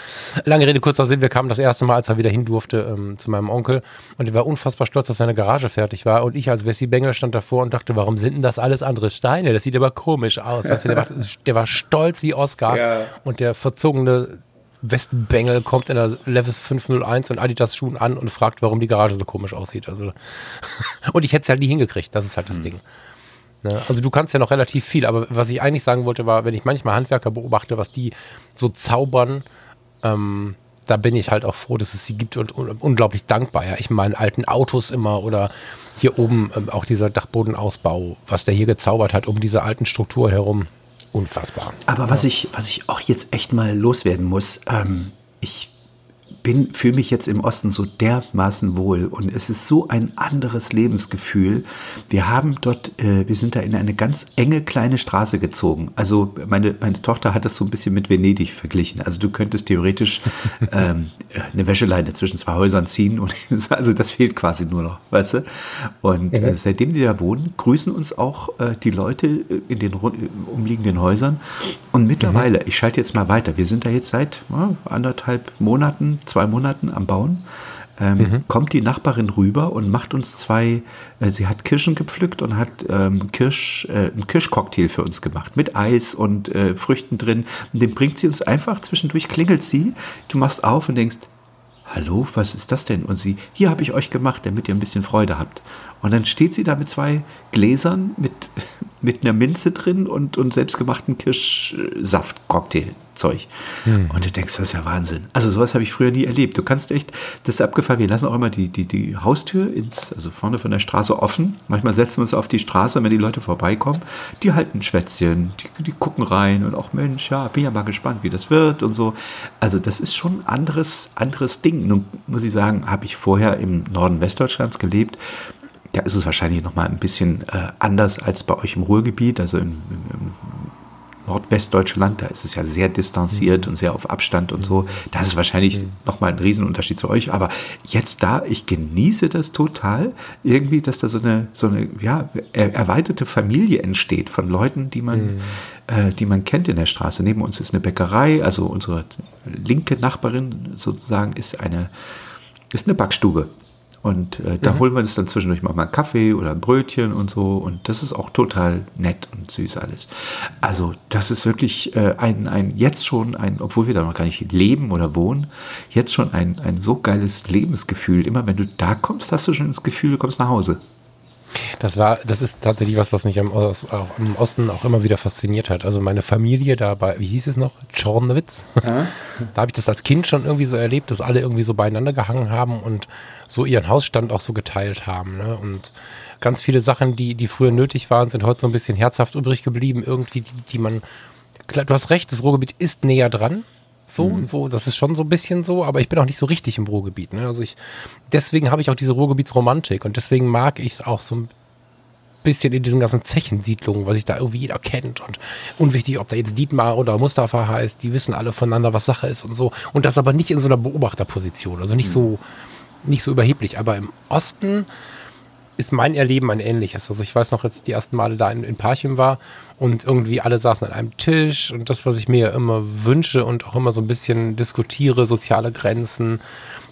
Lange Rede, kurzer Sinn, wir kamen das erste Mal, als er wieder hin durfte, ähm, zu meinem Onkel und er war unfassbar stolz, dass seine Garage fertig war und ich als Wessi Bengel stand davor und dachte, warum sind denn das alles andere Steine? Das sieht aber komisch aus. Weißt du, der, war, [LAUGHS] der, war, stolz wie Oscar ja. und der verzogene Westbengel kommt in der Levis 501 und Adidas Schuhen an und fragt, warum die Garage so komisch aussieht. Also [LAUGHS] und ich hätte es halt nie hingekriegt, das ist halt das mhm. Ding. Ne? Also du kannst ja noch relativ viel, aber was ich eigentlich sagen wollte, war, wenn ich manchmal Handwerker beobachte, was die so zaubern, ähm, da bin ich halt auch froh, dass es sie gibt und, und unglaublich dankbar. Ja. Ich meine alten Autos immer oder hier oben ähm, auch dieser Dachbodenausbau, was der hier gezaubert hat um diese alten Struktur herum. Unfassbar. Aber was ich, was ich auch jetzt echt mal loswerden muss, ähm, ich bin, fühle mich jetzt im Osten so dermaßen wohl und es ist so ein anderes Lebensgefühl. Wir haben dort, äh, wir sind da in eine ganz enge kleine Straße gezogen. Also meine, meine Tochter hat das so ein bisschen mit Venedig verglichen. Also du könntest theoretisch [LAUGHS] ähm, eine Wäscheleine zwischen zwei Häusern ziehen und [LAUGHS] also das fehlt quasi nur noch, weißt du? Und äh, seitdem die da wohnen, grüßen uns auch äh, die Leute äh, in den umliegenden Häusern. Und mittlerweile, mhm. ich schalte jetzt mal weiter, wir sind da jetzt seit äh, anderthalb Monaten, zwei Monaten am Bauen, ähm, mhm. kommt die Nachbarin rüber und macht uns zwei, äh, sie hat Kirschen gepflückt und hat ähm, Kirsch, äh, einen Kirschcocktail für uns gemacht mit Eis und äh, Früchten drin. Und den bringt sie uns einfach, zwischendurch klingelt sie, du machst auf und denkst, hallo, was ist das denn? Und sie, hier habe ich euch gemacht, damit ihr ein bisschen Freude habt. Und dann steht sie da mit zwei Gläsern mit, mit einer Minze drin und, und selbstgemachten Kirschsaft-Cocktail-Zeug. Mhm. Und du denkst, das ist ja Wahnsinn. Also sowas habe ich früher nie erlebt. Du kannst echt, das ist abgefallen. Wir lassen auch immer die, die, die Haustür ins, also vorne von der Straße offen. Manchmal setzen wir uns auf die Straße, wenn die Leute vorbeikommen. Die halten Schwätzchen, die, die gucken rein und auch, Mensch, ja, bin ja mal gespannt, wie das wird und so. Also das ist schon ein anderes, anderes Ding. Nun muss ich sagen, habe ich vorher im Norden Westdeutschlands gelebt da ist es wahrscheinlich noch mal ein bisschen äh, anders als bei euch im Ruhrgebiet, also im, im Nordwestdeutschland, da ist es ja sehr distanziert mhm. und sehr auf Abstand und so. Das ist wahrscheinlich mhm. nochmal ein Riesenunterschied zu euch. Aber jetzt da, ich genieße das total, irgendwie, dass da so eine, so eine ja, erweiterte Familie entsteht von Leuten, die man, mhm. äh, die man kennt in der Straße. Neben uns ist eine Bäckerei, also unsere linke Nachbarin sozusagen ist eine, ist eine Backstube. Und äh, da mhm. holen wir uns dann zwischendurch mal einen Kaffee oder ein Brötchen und so. Und das ist auch total nett und süß alles. Also das ist wirklich äh, ein, ein, jetzt schon ein, obwohl wir da noch gar nicht leben oder wohnen, jetzt schon ein, ein so geiles Lebensgefühl. Immer wenn du da kommst, hast du schon das Gefühl, du kommst nach Hause. Das war, das ist tatsächlich was, was mich am, auch im Osten auch immer wieder fasziniert hat. Also meine Familie da bei, wie hieß es noch? Czornowitz. Ja. [LAUGHS] Da habe ich das als Kind schon irgendwie so erlebt, dass alle irgendwie so beieinander gehangen haben und so ihren Hausstand auch so geteilt haben. Ne? Und ganz viele Sachen, die, die früher nötig waren, sind heute so ein bisschen herzhaft übrig geblieben. Irgendwie, die, die man, klar, du hast recht, das Ruhrgebiet ist näher dran. So, mhm. so, das ist schon so ein bisschen so, aber ich bin auch nicht so richtig im Ruhrgebiet. Ne? Also ich, deswegen habe ich auch diese Ruhrgebietsromantik und deswegen mag ich es auch so ein bisschen in diesen ganzen Zechensiedlungen, was sich da irgendwie jeder kennt und unwichtig, ob da jetzt Dietmar oder Mustafa heißt, die wissen alle voneinander, was Sache ist und so. Und das aber nicht in so einer Beobachterposition, also nicht mhm. so, nicht so überheblich. Aber im Osten ist mein Erleben ein ähnliches. Also ich weiß noch, jetzt die ersten Male da in, in Parchim war und irgendwie alle saßen an einem Tisch und das, was ich mir immer wünsche und auch immer so ein bisschen diskutiere, soziale Grenzen,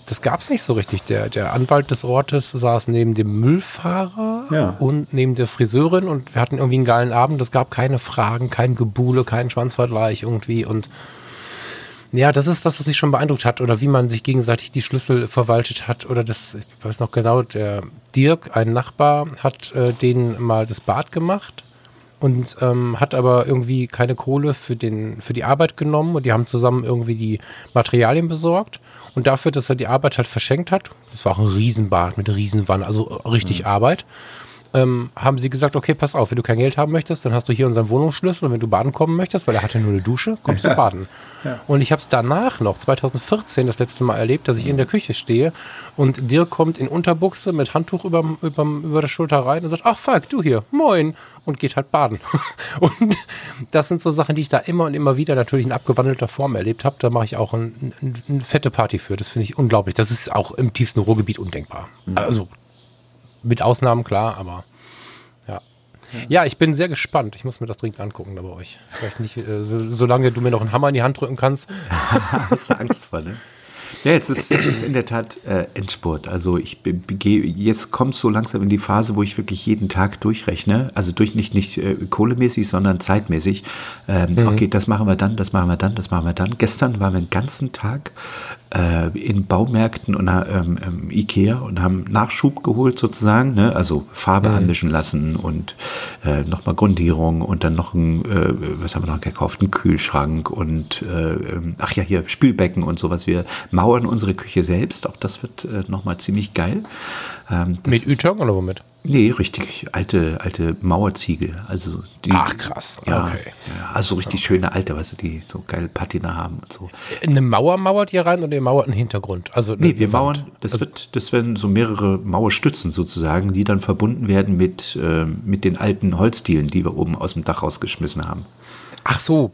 das gab es nicht so richtig. Der, der Anwalt des Ortes saß neben dem Müllfahrer ja. und neben der Friseurin und wir hatten irgendwie einen geilen Abend. Es gab keine Fragen, kein Gebuhle, keinen Schwanzvergleich irgendwie und ja, das ist was, mich schon beeindruckt hat oder wie man sich gegenseitig die Schlüssel verwaltet hat oder das, ich weiß noch genau, der Dirk, ein Nachbar, hat äh, denen mal das Bad gemacht und ähm, hat aber irgendwie keine Kohle für, den, für die Arbeit genommen und die haben zusammen irgendwie die Materialien besorgt und dafür, dass er die Arbeit halt verschenkt hat, das war auch ein Riesenbad mit Riesenwanne, also richtig mhm. Arbeit, ähm, haben sie gesagt, okay, pass auf, wenn du kein Geld haben möchtest, dann hast du hier unseren Wohnungsschlüssel und wenn du baden kommen möchtest, weil er hatte nur eine Dusche, kommst du baden. Ja. Und ich habe es danach noch, 2014, das letzte Mal erlebt, dass ich in der Küche stehe und Dirk kommt in Unterbuchse mit Handtuch überm, überm, über der Schulter rein und sagt, ach Falk, du hier, moin, und geht halt baden. [LAUGHS] und das sind so Sachen, die ich da immer und immer wieder natürlich in abgewandelter Form erlebt habe. Da mache ich auch ein, ein, eine fette Party für. Das finde ich unglaublich. Das ist auch im tiefsten Ruhrgebiet undenkbar. Mhm. Also mit Ausnahmen, klar, aber ja. ja. ich bin sehr gespannt. Ich muss mir das dringend angucken da bei euch. Vielleicht nicht, äh, so, solange du mir noch einen Hammer in die Hand drücken kannst. [LAUGHS] Hast du Angst vor, ne? Ja, jetzt ist, jetzt ist in der Tat äh, Endspurt. Also ich gehe, jetzt kommt so langsam in die Phase, wo ich wirklich jeden Tag durchrechne. Also durch nicht, nicht äh, kohlemäßig, sondern zeitmäßig. Ähm, mhm. Okay, das machen wir dann, das machen wir dann, das machen wir dann. Gestern waren wir den ganzen Tag äh, in Baumärkten und ähm, ähm, Ikea und haben Nachschub geholt sozusagen. Ne? Also Farbe mhm. anmischen lassen und äh, nochmal Grundierung und dann noch ein, äh, was haben wir noch gekauft? Ein Kühlschrank und äh, ähm, ach ja, hier Spülbecken und sowas. Wir mauern unsere Küche selbst. Auch das wird äh, nochmal ziemlich geil. Ähm, Mit Ütong oder womit? Nee, richtig alte, alte Mauerziegel. Also die, Ach krass, ja, okay. Ja, also richtig okay. schöne alte, weißt du, die so geile Patina haben und so. Eine Mauer mauert ihr rein oder ihr mauert einen Hintergrund? Also nee, wir mauern, das also wird, das werden so mehrere Mauerstützen sozusagen, die dann verbunden werden mit, äh, mit den alten Holzdielen, die wir oben aus dem Dach rausgeschmissen haben. Ach so,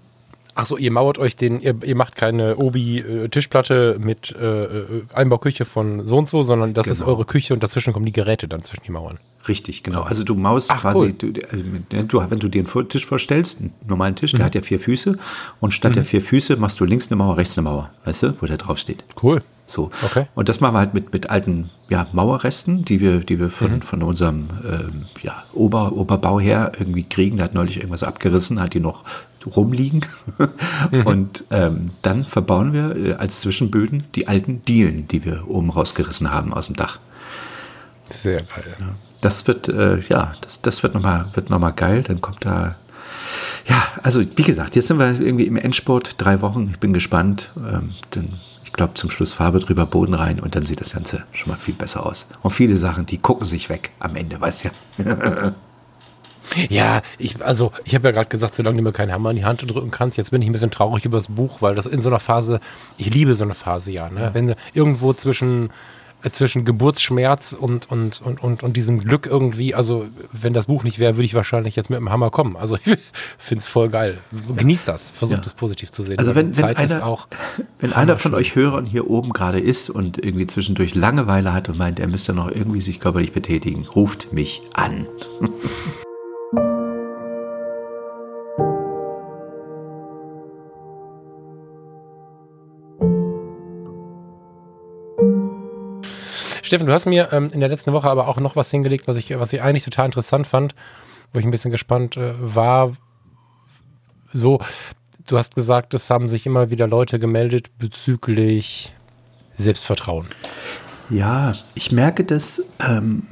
Ach so, ihr mauert euch den, ihr, ihr macht keine Obi-Tischplatte mit äh, äh, Einbauküche von so und so, sondern das genau. ist eure Küche und dazwischen kommen die Geräte dann zwischen die Mauern. Richtig, genau. Also du maust Ach, quasi, cool. du, du, wenn du dir einen Tisch vorstellst, einen normalen Tisch, mhm. der hat ja vier Füße und statt mhm. der vier Füße machst du links eine Mauer, rechts eine Mauer, weißt du, wo der drauf steht. Cool. So. Okay. Und das machen wir halt mit, mit alten ja, Mauerresten, die wir, die wir von, mhm. von unserem ähm, ja, Ober, Oberbau her irgendwie kriegen. Der hat neulich irgendwas abgerissen, hat die noch rumliegen. mhm. Und ähm, dann verbauen wir äh, als Zwischenböden die alten Dielen, die wir oben rausgerissen haben aus dem Dach. Sehr geil. Ja. Das wird, äh, ja, das, das wird nochmal noch geil. Dann kommt da ja, also wie gesagt, jetzt sind wir irgendwie im Endsport, drei Wochen. Ich bin gespannt. Ähm, dann ich glaube, zum Schluss Farbe drüber, Boden rein und dann sieht das Ganze schon mal viel besser aus. Und viele Sachen, die gucken sich weg am Ende, weißt du ja. [LAUGHS] Ja, ich, also ich habe ja gerade gesagt, solange du mir keinen Hammer in die Hand drücken kannst, jetzt bin ich ein bisschen traurig über das Buch, weil das in so einer Phase, ich liebe so eine Phase ja, ne? Wenn irgendwo zwischen zwischen Geburtsschmerz und, und, und, und, und diesem Glück irgendwie, also wenn das Buch nicht wäre, würde ich wahrscheinlich jetzt mit dem Hammer kommen. Also ich [LAUGHS] finde es voll geil. Genießt das, versucht es ja. positiv zu sehen. Also wenn, wenn einer, auch [LAUGHS] wenn einer von euch Hörern hier oben gerade ist und irgendwie zwischendurch Langeweile hat und meint, er müsste noch irgendwie sich körperlich betätigen, ruft mich an. [LAUGHS] Steffen, du hast mir ähm, in der letzten Woche aber auch noch was hingelegt, was ich, was ich eigentlich total interessant fand, wo ich ein bisschen gespannt äh, war. So, du hast gesagt, es haben sich immer wieder Leute gemeldet bezüglich Selbstvertrauen. Ja, ich merke, dass ähm,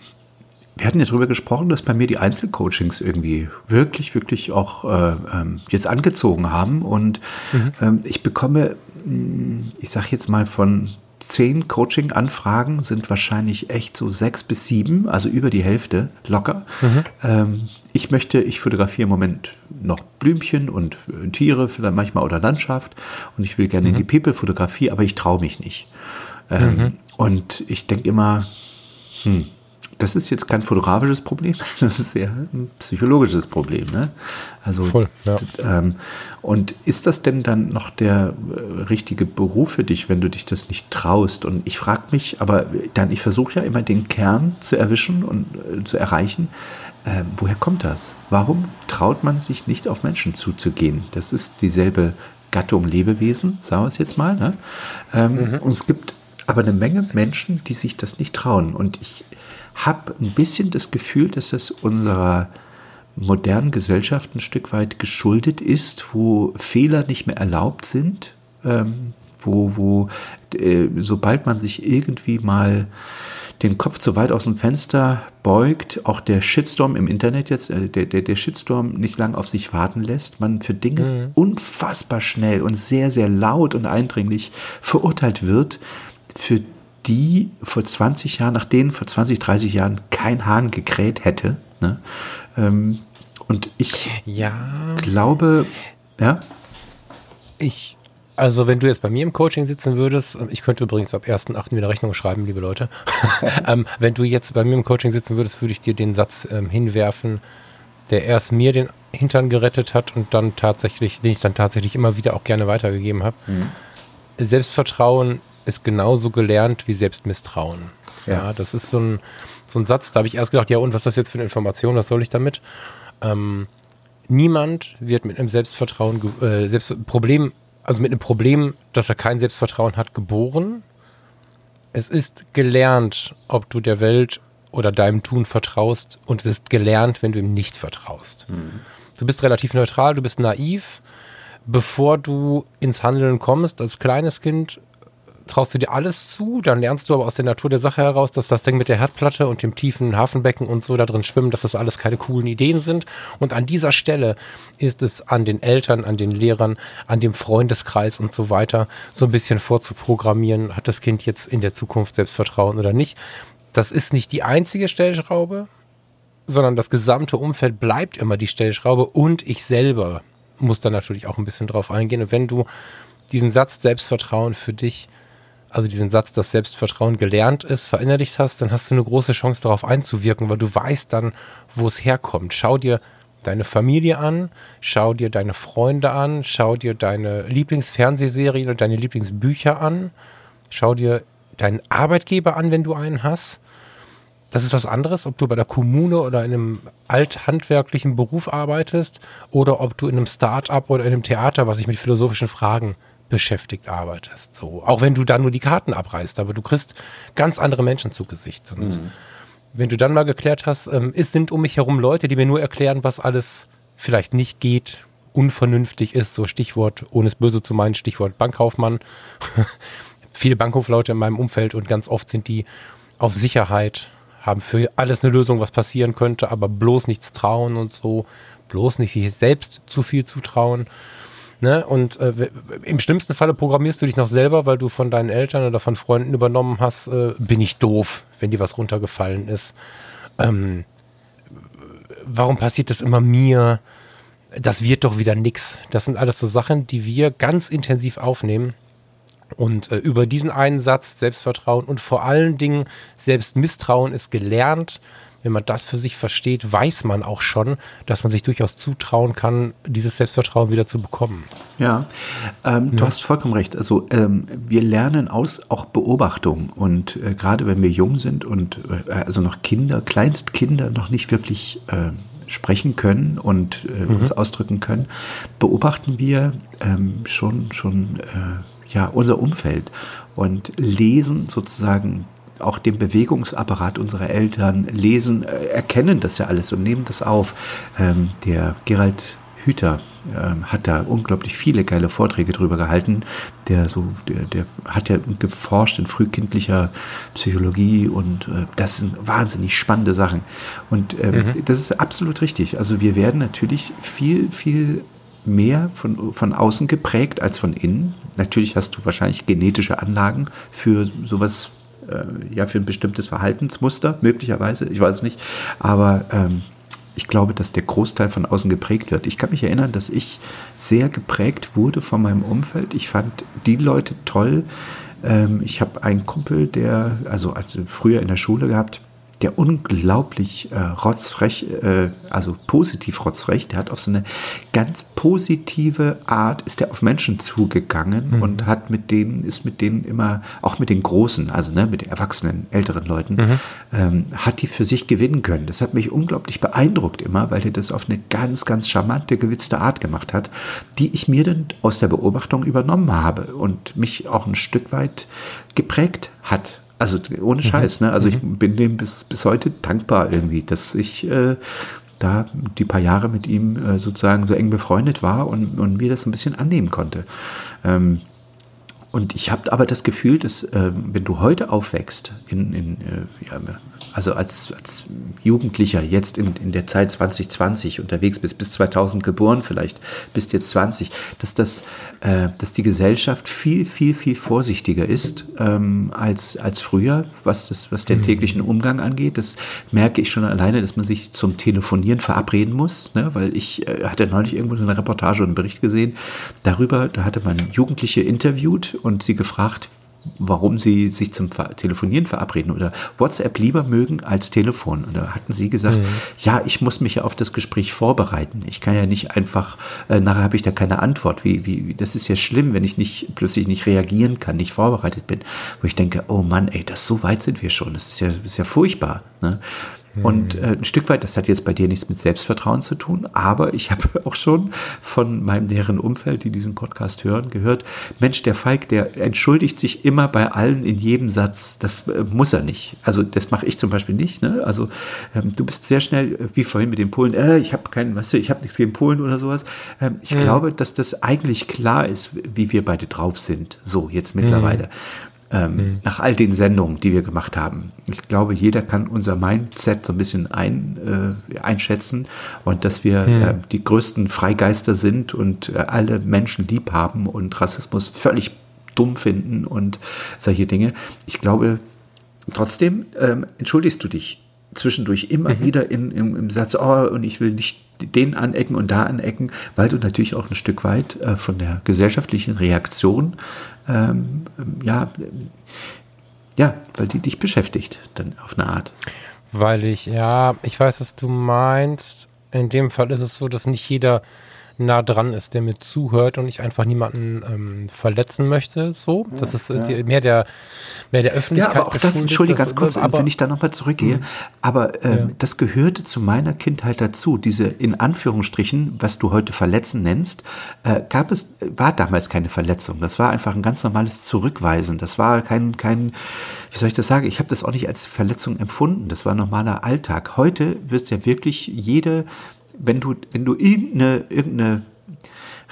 wir hatten ja darüber gesprochen, dass bei mir die Einzelcoachings irgendwie wirklich, wirklich auch äh, ähm, jetzt angezogen haben. Und mhm. ähm, ich bekomme, hm, ich sage jetzt mal von zehn Coaching-Anfragen sind wahrscheinlich echt so sechs bis sieben, also über die Hälfte locker. Mhm. Ähm, ich möchte, ich fotografiere im Moment noch Blümchen und äh, Tiere, vielleicht manchmal oder Landschaft und ich will gerne mhm. in die People-Fotografie, aber ich traue mich nicht. Ähm, mhm. Und ich denke immer, hm, das ist jetzt kein fotografisches Problem, [LAUGHS] das ist eher ein psychologisches Problem. Ne? Also, Voll, ja. ähm, und ist das denn dann noch der äh, richtige Beruf für dich, wenn du dich das nicht traust? Und ich frage mich, aber dann, ich versuche ja immer den Kern zu erwischen und äh, zu erreichen. Ähm, woher kommt das? Warum traut man sich nicht auf Menschen zuzugehen? Das ist dieselbe Gattung Lebewesen, sagen wir es jetzt mal. Ne? Ähm, mhm. Und es gibt aber eine Menge Menschen, die sich das nicht trauen. Und ich habe ein bisschen das Gefühl, dass es unserer modernen Gesellschaft ein Stück weit geschuldet ist, wo Fehler nicht mehr erlaubt sind, ähm, wo, wo äh, sobald man sich irgendwie mal den Kopf zu weit aus dem Fenster beugt, auch der Shitstorm im Internet jetzt, äh, der, der, der Shitstorm nicht lang auf sich warten lässt, man für Dinge mhm. unfassbar schnell und sehr, sehr laut und eindringlich verurteilt wird, für die vor 20 Jahren, nach denen vor 20, 30 Jahren kein Hahn gekräht hätte. Ne? Ähm, und ich ja. glaube, ja. Ich, also wenn du jetzt bei mir im Coaching sitzen würdest, ich könnte übrigens ab 1.8. wieder Rechnung schreiben, liebe Leute. [LAUGHS] ähm, wenn du jetzt bei mir im Coaching sitzen würdest, würde ich dir den Satz ähm, hinwerfen, der erst mir den Hintern gerettet hat und dann tatsächlich, den ich dann tatsächlich immer wieder auch gerne weitergegeben habe. Mhm. Selbstvertrauen ist genauso gelernt wie Selbstmisstrauen. Ja, ja das ist so ein, so ein Satz, da habe ich erst gedacht, ja und was ist das jetzt für eine Information, was soll ich damit? Ähm, niemand wird mit einem Selbstvertrauen, äh, Selbst Problem, also mit einem Problem, dass er kein Selbstvertrauen hat, geboren, Es ist gelernt, ob du der Welt oder deinem Tun vertraust und es ist gelernt, wenn du ihm nicht vertraust. Mhm. Du bist relativ neutral, du bist naiv. Bevor du ins Handeln kommst, als kleines Kind traust du dir alles zu, dann lernst du aber aus der Natur der Sache heraus, dass das Ding mit der Herdplatte und dem tiefen Hafenbecken und so da drin schwimmen, dass das alles keine coolen Ideen sind. Und an dieser Stelle ist es an den Eltern, an den Lehrern, an dem Freundeskreis und so weiter so ein bisschen vorzuprogrammieren, hat das Kind jetzt in der Zukunft Selbstvertrauen oder nicht. Das ist nicht die einzige Stellschraube, sondern das gesamte Umfeld bleibt immer die Stellschraube und ich selber muss da natürlich auch ein bisschen drauf eingehen. Und wenn du diesen Satz Selbstvertrauen für dich also diesen Satz, dass Selbstvertrauen gelernt ist, verinnerlicht hast, dann hast du eine große Chance darauf einzuwirken, weil du weißt dann, wo es herkommt. Schau dir deine Familie an, schau dir deine Freunde an, schau dir deine Lieblingsfernsehserien und deine Lieblingsbücher an, schau dir deinen Arbeitgeber an, wenn du einen hast. Das ist was anderes, ob du bei der Kommune oder in einem althandwerklichen Beruf arbeitest oder ob du in einem Start-up oder in einem Theater, was sich mit philosophischen Fragen beschäftigt arbeitest. So, auch wenn du da nur die Karten abreißt, aber du kriegst ganz andere Menschen zu Gesicht. Und mhm. wenn du dann mal geklärt hast, ähm, es sind um mich herum Leute, die mir nur erklären, was alles vielleicht nicht geht, unvernünftig ist, so Stichwort, ohne es böse zu meinen, Stichwort Bankkaufmann. [LAUGHS] Viele Bankhofleute in meinem Umfeld und ganz oft sind die auf Sicherheit, haben für alles eine Lösung, was passieren könnte, aber bloß nichts trauen und so, bloß nicht sich selbst zu viel zutrauen. Ne? Und äh, im schlimmsten Falle programmierst du dich noch selber, weil du von deinen Eltern oder von Freunden übernommen hast, äh, bin ich doof, wenn dir was runtergefallen ist. Ähm, warum passiert das immer mir? Das wird doch wieder nix. Das sind alles so Sachen, die wir ganz intensiv aufnehmen. Und äh, über diesen einen Satz Selbstvertrauen und vor allen Dingen Selbstmisstrauen ist gelernt wenn man das für sich versteht, weiß man auch schon, dass man sich durchaus zutrauen kann, dieses Selbstvertrauen wieder zu bekommen. Ja, ähm, ja. du hast vollkommen recht. Also ähm, wir lernen aus auch Beobachtung und äh, gerade wenn wir jung sind und äh, also noch Kinder, Kleinstkinder noch nicht wirklich äh, sprechen können und äh, mhm. uns ausdrücken können, beobachten wir ähm, schon schon äh, ja unser Umfeld und lesen sozusagen auch den Bewegungsapparat unserer Eltern lesen, äh, erkennen das ja alles und nehmen das auf. Ähm, der Gerald Hüter ähm, hat da unglaublich viele geile Vorträge drüber gehalten. Der so, der, der hat ja geforscht in frühkindlicher Psychologie und äh, das sind wahnsinnig spannende Sachen. Und ähm, mhm. das ist absolut richtig. Also wir werden natürlich viel, viel mehr von, von außen geprägt als von innen. Natürlich hast du wahrscheinlich genetische Anlagen für sowas äh, ja für ein bestimmtes Verhaltensmuster, möglicherweise, ich weiß es nicht. Aber ähm, ich glaube, dass der Großteil von außen geprägt wird. Ich kann mich erinnern, dass ich sehr geprägt wurde von meinem Umfeld. Ich fand die Leute toll. Ähm, ich habe einen Kumpel, der, also, also früher in der Schule gehabt, der unglaublich äh, rotzfrech, äh, also positiv rotzfrech, der hat auf so eine ganz positive Art, ist der auf Menschen zugegangen mhm. und hat mit denen, ist mit denen immer, auch mit den Großen, also ne, mit den erwachsenen, älteren Leuten, mhm. ähm, hat die für sich gewinnen können. Das hat mich unglaublich beeindruckt immer, weil er das auf eine ganz, ganz charmante, gewitzte Art gemacht hat, die ich mir dann aus der Beobachtung übernommen habe und mich auch ein Stück weit geprägt hat. Also ohne mhm. Scheiß, ne? Also ich mhm. bin dem bis, bis heute dankbar irgendwie, dass ich äh, da die paar Jahre mit ihm äh, sozusagen so eng befreundet war und, und mir das ein bisschen annehmen konnte. Ähm, und ich habe aber das Gefühl, dass äh, wenn du heute aufwächst, in, in, äh, ja, also als, als Jugendlicher jetzt in, in der Zeit 2020 unterwegs bist, bis 2000 geboren vielleicht, bist jetzt 20, dass, das, äh, dass die Gesellschaft viel, viel, viel vorsichtiger ist ähm, als, als früher, was, das, was den mhm. täglichen Umgang angeht. Das merke ich schon alleine, dass man sich zum Telefonieren verabreden muss, ne? weil ich äh, hatte neulich irgendwo eine Reportage und einen Bericht gesehen darüber, da hatte man Jugendliche interviewt und sie gefragt, warum sie sich zum Telefonieren verabreden oder WhatsApp lieber mögen als Telefon. Und da hatten sie gesagt, mhm. ja, ich muss mich ja auf das Gespräch vorbereiten. Ich kann ja nicht einfach, äh, nachher habe ich da keine Antwort. Wie, wie, das ist ja schlimm, wenn ich nicht plötzlich nicht reagieren kann, nicht vorbereitet bin. Wo ich denke, oh Mann, ey, das so weit sind wir schon. Das ist ja, ist ja furchtbar. Ne? Und äh, ein Stück weit, das hat jetzt bei dir nichts mit Selbstvertrauen zu tun, aber ich habe [LAUGHS] auch schon von meinem näheren Umfeld, die diesen Podcast hören, gehört, Mensch, der Falk, der entschuldigt sich immer bei allen in jedem Satz. Das äh, muss er nicht. Also das mache ich zum Beispiel nicht. Ne? Also ähm, du bist sehr schnell, äh, wie vorhin mit den Polen, äh, ich habe keinen, weißt du, ich habe nichts gegen Polen oder sowas. Ähm, ich mhm. glaube, dass das eigentlich klar ist, wie wir beide drauf sind. So, jetzt mittlerweile. Mhm ähm, mhm. nach all den Sendungen, die wir gemacht haben. Ich glaube, jeder kann unser Mindset so ein bisschen ein, äh, einschätzen und dass wir mhm. äh, die größten Freigeister sind und äh, alle Menschen lieb haben und Rassismus völlig dumm finden und solche Dinge. Ich glaube, trotzdem ähm, entschuldigst du dich zwischendurch immer mhm. wieder in, im, im Satz, oh, und ich will nicht den anecken und da anecken, weil du natürlich auch ein Stück weit äh, von der gesellschaftlichen Reaktion, ähm, ja, ja, weil die dich beschäftigt, dann auf eine Art. Weil ich, ja, ich weiß, was du meinst. In dem Fall ist es so, dass nicht jeder nah dran ist, der mir zuhört und ich einfach niemanden ähm, verletzen möchte. So, ja, das ist äh, ja. mehr der mehr der Öffentlichkeit. Ja, aber auch das, entschuldige ganz kurz, aber, wenn ich da nochmal zurückgehe, mh. aber ähm, ja. das gehörte zu meiner Kindheit dazu. Diese in Anführungsstrichen, was du heute Verletzen nennst, äh, gab es, war damals keine Verletzung. Das war einfach ein ganz normales Zurückweisen. Das war kein, kein, wie soll ich das sagen? Ich habe das auch nicht als Verletzung empfunden. Das war normaler Alltag. Heute wird ja wirklich jede wenn du, wenn du irgendeine, irgendeine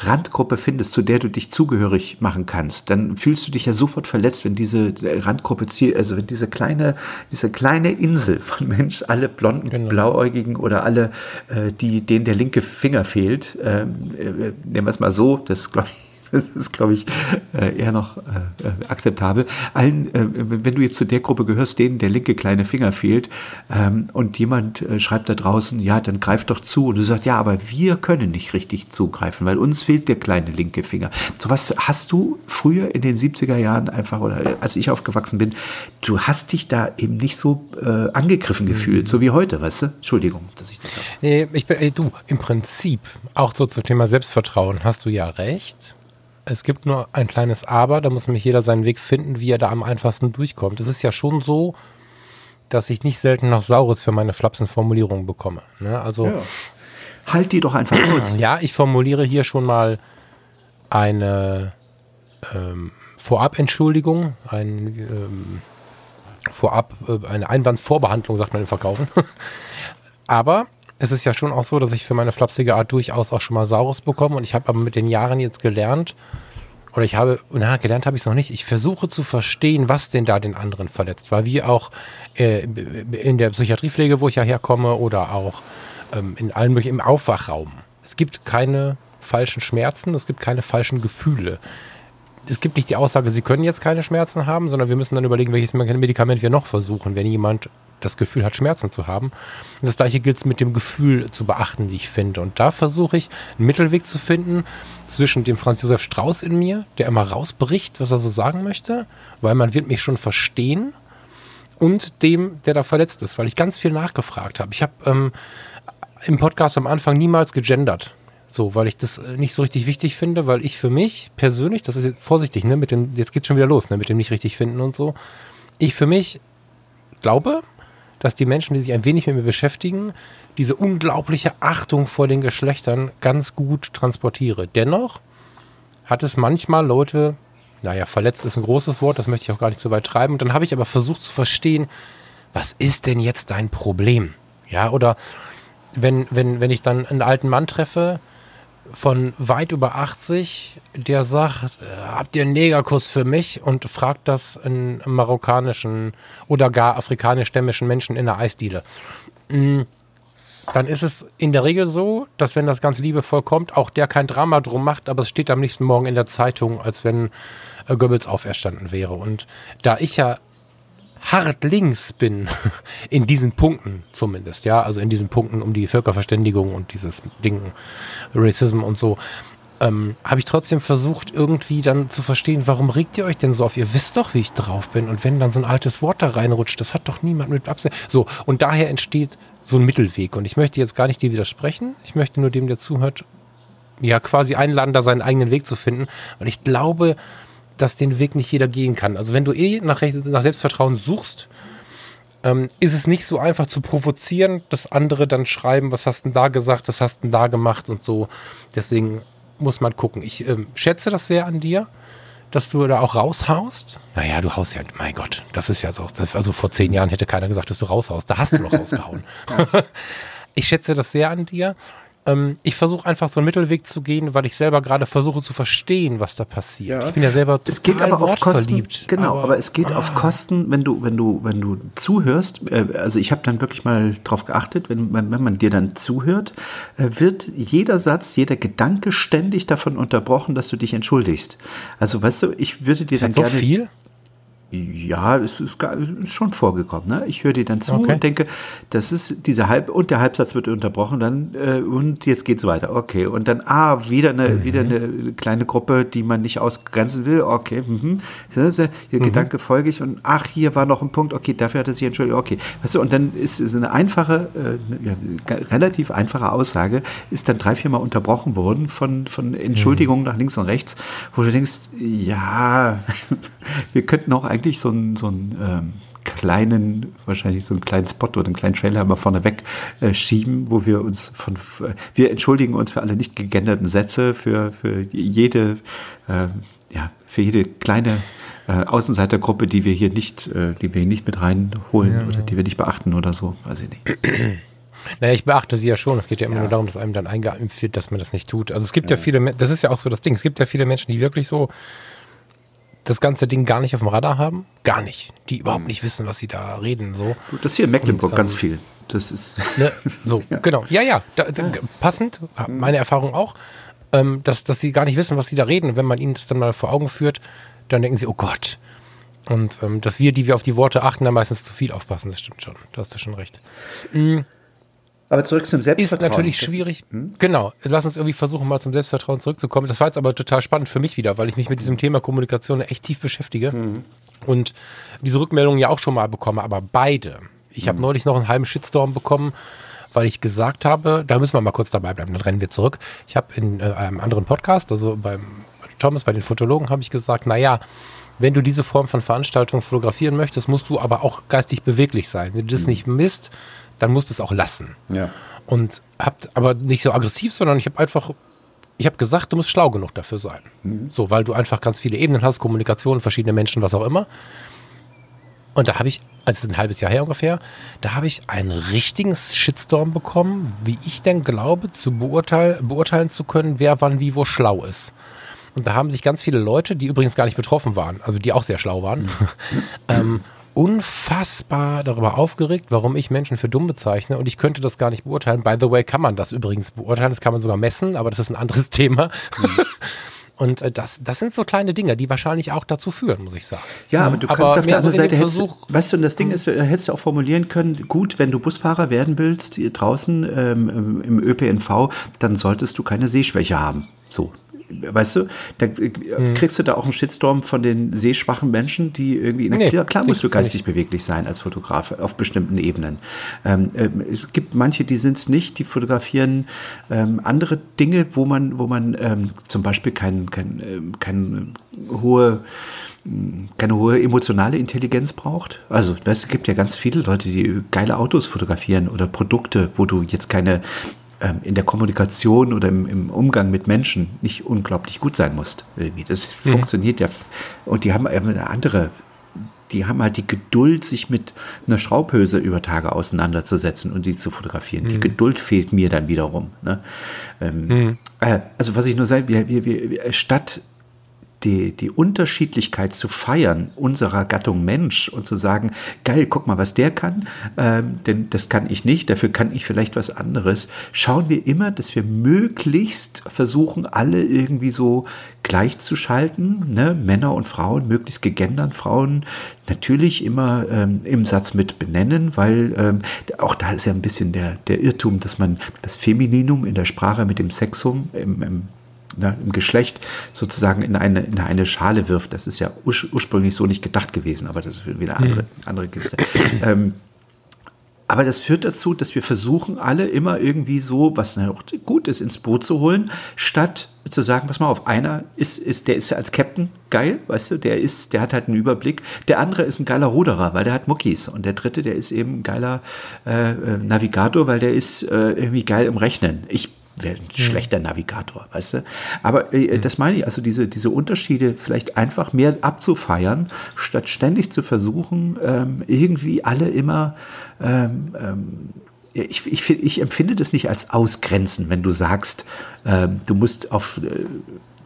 Randgruppe findest, zu der du dich zugehörig machen kannst, dann fühlst du dich ja sofort verletzt, wenn diese Randgruppe, also wenn diese kleine, diese kleine Insel von Mensch, alle blonden, genau. blauäugigen oder alle, äh, die, denen der linke Finger fehlt, ähm, äh, nehmen wir es mal so, das glaube ich [LAUGHS] das ist, glaube ich, äh, eher noch äh, äh, akzeptabel. Allen, wenn du jetzt zu der Gruppe gehörst, denen der linke kleine Finger fehlt ähm, und jemand schreibt da draußen, ja, dann greif doch zu. Und du sagst, ja, aber wir können nicht richtig zugreifen, weil uns fehlt der kleine linke Finger. So was hast du früher in den 70er Jahren einfach, oder als ich aufgewachsen bin, du hast dich da eben nicht so äh, angegriffen mhm. gefühlt, so wie heute, weißt du? Entschuldigung, dass ich das. Nee, ich bin, ey, du, im Prinzip, auch so zum Thema Selbstvertrauen, hast du ja recht es gibt nur ein kleines Aber, da muss nämlich jeder seinen Weg finden, wie er da am einfachsten durchkommt. Es ist ja schon so, dass ich nicht selten noch Saures für meine flapsen Formulierungen bekomme. Ne? Also ja. halt die doch einfach [CLEARS THROAT] aus. Ja, ich formuliere hier schon mal eine ähm, Vorabentschuldigung, ein ähm, Vorab, äh, eine Einwandsvorbehandlung, sagt man im Verkaufen. [LAUGHS] Aber es ist ja schon auch so, dass ich für meine flapsige Art durchaus auch schon mal Saurus bekomme und ich habe aber mit den Jahren jetzt gelernt, oder ich habe, na, gelernt habe ich es noch nicht, ich versuche zu verstehen, was denn da den anderen verletzt, weil wie auch äh, in der Psychiatriepflege, wo ich ja herkomme, oder auch ähm, in allen möglichen, im Aufwachraum. Es gibt keine falschen Schmerzen, es gibt keine falschen Gefühle. Es gibt nicht die Aussage, Sie können jetzt keine Schmerzen haben, sondern wir müssen dann überlegen, welches Medikament wir noch versuchen, wenn jemand das Gefühl hat, Schmerzen zu haben. Und das gleiche gilt es mit dem Gefühl zu beachten, wie ich finde. Und da versuche ich, einen Mittelweg zu finden zwischen dem Franz Josef Strauß in mir, der immer rausbricht, was er so sagen möchte, weil man wird mich schon verstehen, und dem, der da verletzt ist, weil ich ganz viel nachgefragt habe. Ich habe ähm, im Podcast am Anfang niemals gegendert. So, weil ich das äh, nicht so richtig wichtig finde, weil ich für mich persönlich, das ist jetzt vorsichtig, ne, mit dem, jetzt geht's schon wieder los, ne, mit dem nicht richtig finden und so. Ich für mich glaube, dass die Menschen, die sich ein wenig mit mir beschäftigen, diese unglaubliche Achtung vor den Geschlechtern ganz gut transportiere. Dennoch hat es manchmal Leute, naja, verletzt ist ein großes Wort, das möchte ich auch gar nicht so weit treiben. Und dann habe ich aber versucht zu verstehen, was ist denn jetzt dein Problem? Ja, oder wenn, wenn, wenn ich dann einen alten Mann treffe, von weit über 80, der sagt, äh, habt ihr einen Negerkuss für mich? Und fragt das einen marokkanischen oder gar afrikanisch-stämmischen Menschen in der Eisdiele. Mm, dann ist es in der Regel so, dass wenn das ganz liebevoll kommt, auch der kein Drama drum macht, aber es steht am nächsten Morgen in der Zeitung, als wenn äh, Goebbels auferstanden wäre. Und da ich ja hart links bin, [LAUGHS] in diesen Punkten zumindest, ja, also in diesen Punkten um die Völkerverständigung und dieses Ding, Racism und so, ähm, habe ich trotzdem versucht, irgendwie dann zu verstehen, warum regt ihr euch denn so auf? Ihr wisst doch, wie ich drauf bin. Und wenn dann so ein altes Wort da reinrutscht, das hat doch niemand mit Absicht. So, und daher entsteht so ein Mittelweg. Und ich möchte jetzt gar nicht dir widersprechen. Ich möchte nur dem, der zuhört, ja, quasi einladen, da seinen eigenen Weg zu finden. Weil ich glaube, dass den Weg nicht jeder gehen kann. Also wenn du eh nach, nach Selbstvertrauen suchst, ähm, ist es nicht so einfach zu provozieren, dass andere dann schreiben, was hast du denn da gesagt, was hast du denn da gemacht und so. Deswegen muss man gucken. Ich ähm, schätze das sehr an dir, dass du da auch raushaust. Naja, du haust ja, mein Gott, das ist ja so. Das, also vor zehn Jahren hätte keiner gesagt, dass du raushaust. Da hast du noch rausgehauen. [LAUGHS] ich schätze das sehr an dir ähm, ich versuche einfach so einen Mittelweg zu gehen, weil ich selber gerade versuche zu verstehen, was da passiert. Ja. Ich bin ja selber total es geht aber auf Kosten, Genau, aber, aber, es geht ah. auf Kosten, wenn du, wenn du, wenn du zuhörst. Äh, also ich habe dann wirklich mal drauf geachtet, wenn, wenn, wenn man dir dann zuhört, äh, wird jeder Satz, jeder Gedanke ständig davon unterbrochen, dass du dich entschuldigst. Also weißt du, ich würde dir ist dann so gerne. viel? Ja, es ist, ist, schon vorgekommen. Ne? Ich höre dir dann zu okay. und denke, das ist diese Halb und der Halbsatz wird unterbrochen, dann äh, und jetzt geht's weiter. Okay, und dann ah wieder eine mhm. wieder eine kleine Gruppe, die man nicht ausgrenzen will. Okay, mhm. der mhm. Gedanke folge ich und ach hier war noch ein Punkt. Okay, dafür hat er sich entschuldigt. Okay, weißt du und dann ist es eine einfache, äh, ja, relativ einfache Aussage ist dann drei viermal unterbrochen worden von von Entschuldigungen mhm. nach links und rechts, wo du denkst, ja, [LAUGHS] wir könnten auch ein eigentlich so einen, so einen ähm, kleinen, wahrscheinlich so einen kleinen Spot oder einen kleinen Trailer mal vorne weg äh, schieben, wo wir uns von, wir entschuldigen uns für alle nicht gegenderten Sätze, für, für jede, äh, ja, für jede kleine äh, Außenseitergruppe, die wir hier nicht, äh, die wir hier nicht mit reinholen ja. oder die wir nicht beachten oder so, weiß ich nicht. [CLEARS THROAT] Naja, ich beachte sie ja schon. Es geht ja immer ja. nur darum, dass einem dann eingeimpft wird, dass man das nicht tut. Also es gibt ja. ja viele, das ist ja auch so das Ding, es gibt ja viele Menschen, die wirklich so das ganze Ding gar nicht auf dem Radar haben. Gar nicht. Die überhaupt nicht wissen, was sie da reden. So. Das hier in Mecklenburg Und, ganz ähm, viel. Das ist. Ne, [LAUGHS] so, ja. genau. Ja, ja. Da, da, passend, meine Erfahrung auch, ähm, dass, dass sie gar nicht wissen, was sie da reden. Und wenn man ihnen das dann mal vor Augen führt, dann denken sie, oh Gott. Und ähm, dass wir, die wir auf die Worte achten, dann meistens zu viel aufpassen. Das stimmt schon. Da hast du schon recht. Mhm. Aber zurück zum Selbstvertrauen. Ist natürlich schwierig. Ist, hm? Genau. Lass uns irgendwie versuchen, mal zum Selbstvertrauen zurückzukommen. Das war jetzt aber total spannend für mich wieder, weil ich mich mit diesem Thema Kommunikation echt tief beschäftige mhm. und diese Rückmeldungen ja auch schon mal bekomme, aber beide. Ich mhm. habe neulich noch einen halben Shitstorm bekommen, weil ich gesagt habe, da müssen wir mal kurz dabei bleiben, dann rennen wir zurück. Ich habe in äh, einem anderen Podcast, also beim Thomas, bei den Fotologen, habe ich gesagt, naja, wenn du diese Form von Veranstaltung fotografieren möchtest, musst du aber auch geistig beweglich sein. Wenn du das mhm. nicht misst, dann musst du es auch lassen. Ja. Und habt aber nicht so aggressiv, sondern ich habe einfach, ich habe gesagt, du musst schlau genug dafür sein. Mhm. So, weil du einfach ganz viele Ebenen hast, Kommunikation, verschiedene Menschen, was auch immer. Und da habe ich, als es ein halbes Jahr her ungefähr, da habe ich einen richtigen Shitstorm bekommen, wie ich denn glaube, zu beurteil beurteilen zu können, wer wann wie wo schlau ist. Und da haben sich ganz viele Leute, die übrigens gar nicht betroffen waren, also die auch sehr schlau waren, mhm. [LAUGHS] ähm, unfassbar darüber aufgeregt, warum ich Menschen für dumm bezeichne und ich könnte das gar nicht beurteilen. By the way, kann man das übrigens beurteilen, das kann man sogar messen, aber das ist ein anderes [LAUGHS] Thema. Mhm. Und äh, das, das sind so kleine Dinge, die wahrscheinlich auch dazu führen, muss ich sagen. Ja, aber du aber kannst auf der anderen so Seite, hättest, weißt du, und das Ding hm. ist, äh, hättest du auch formulieren können, gut, wenn du Busfahrer werden willst, draußen ähm, im ÖPNV, dann solltest du keine Sehschwäche haben. So, weißt du, da mhm. kriegst du da auch einen Shitstorm von den sehschwachen Menschen, die irgendwie, na, nee, klar, klar musst du geistig nicht. beweglich sein als Fotograf auf bestimmten Ebenen. Ähm, ähm, es gibt manche, die sind es nicht, die fotografieren ähm, andere Dinge, wo man, wo man ähm, zum Beispiel kein, kein, ähm, kein hohe keine hohe emotionale Intelligenz braucht. Also, weißt, es gibt ja ganz viele Leute, die geile Autos fotografieren oder Produkte, wo du jetzt keine ähm, in der Kommunikation oder im, im, Umgang mit Menschen nicht unglaublich gut sein musst. Irgendwie. Das mhm. funktioniert ja. Und die haben eine andere, die haben halt die Geduld, sich mit einer Schraubhülse über Tage auseinanderzusetzen und die zu fotografieren. Mhm. Die Geduld fehlt mir dann wiederum. Ne? Ähm, mhm. äh, also was ich nur sage, wir, wir, wir, statt die, die Unterschiedlichkeit zu feiern unserer Gattung Mensch und zu sagen, geil, guck mal, was der kann, ähm, denn das kann ich nicht, dafür kann ich vielleicht was anderes, schauen wir immer, dass wir möglichst versuchen, alle irgendwie so gleichzuschalten, ne? Männer und Frauen, möglichst gegendern Frauen, natürlich immer ähm, im Satz mit benennen, weil ähm, auch da ist ja ein bisschen der, der Irrtum, dass man das Femininum in der Sprache mit dem Sexum im, im ne, im Geschlecht sozusagen in eine, in eine Schale wirft. Das ist ja ur ursprünglich so nicht gedacht gewesen, aber das ist wieder eine andere, andere Kiste. Ähm, aber das führt dazu, dass wir versuchen, alle immer irgendwie so, was auch gut ist, ins Boot zu holen, statt zu sagen, pass mal auf, einer ist, ist, der ist als Captain geil, weißt du, der ist, der hat halt einen Überblick. Der andere ist ein geiler Ruderer, weil der hat Muckis. Und der dritte, der ist eben ein geiler äh, äh Navigator, weil der ist äh, irgendwie geil im Rechnen. Ich wäre ein mhm. schlechter Navigator, weißt du? Aber äh, mhm. das meine ich, also diese, diese Unterschiede vielleicht einfach mehr abzufeiern, statt ständig zu versuchen, ähm, irgendwie alle immer ähm, ähm, ich, ich, ich, empfinde das nicht als Ausgrenzen, wenn du sagst, ähm, du musst auf äh,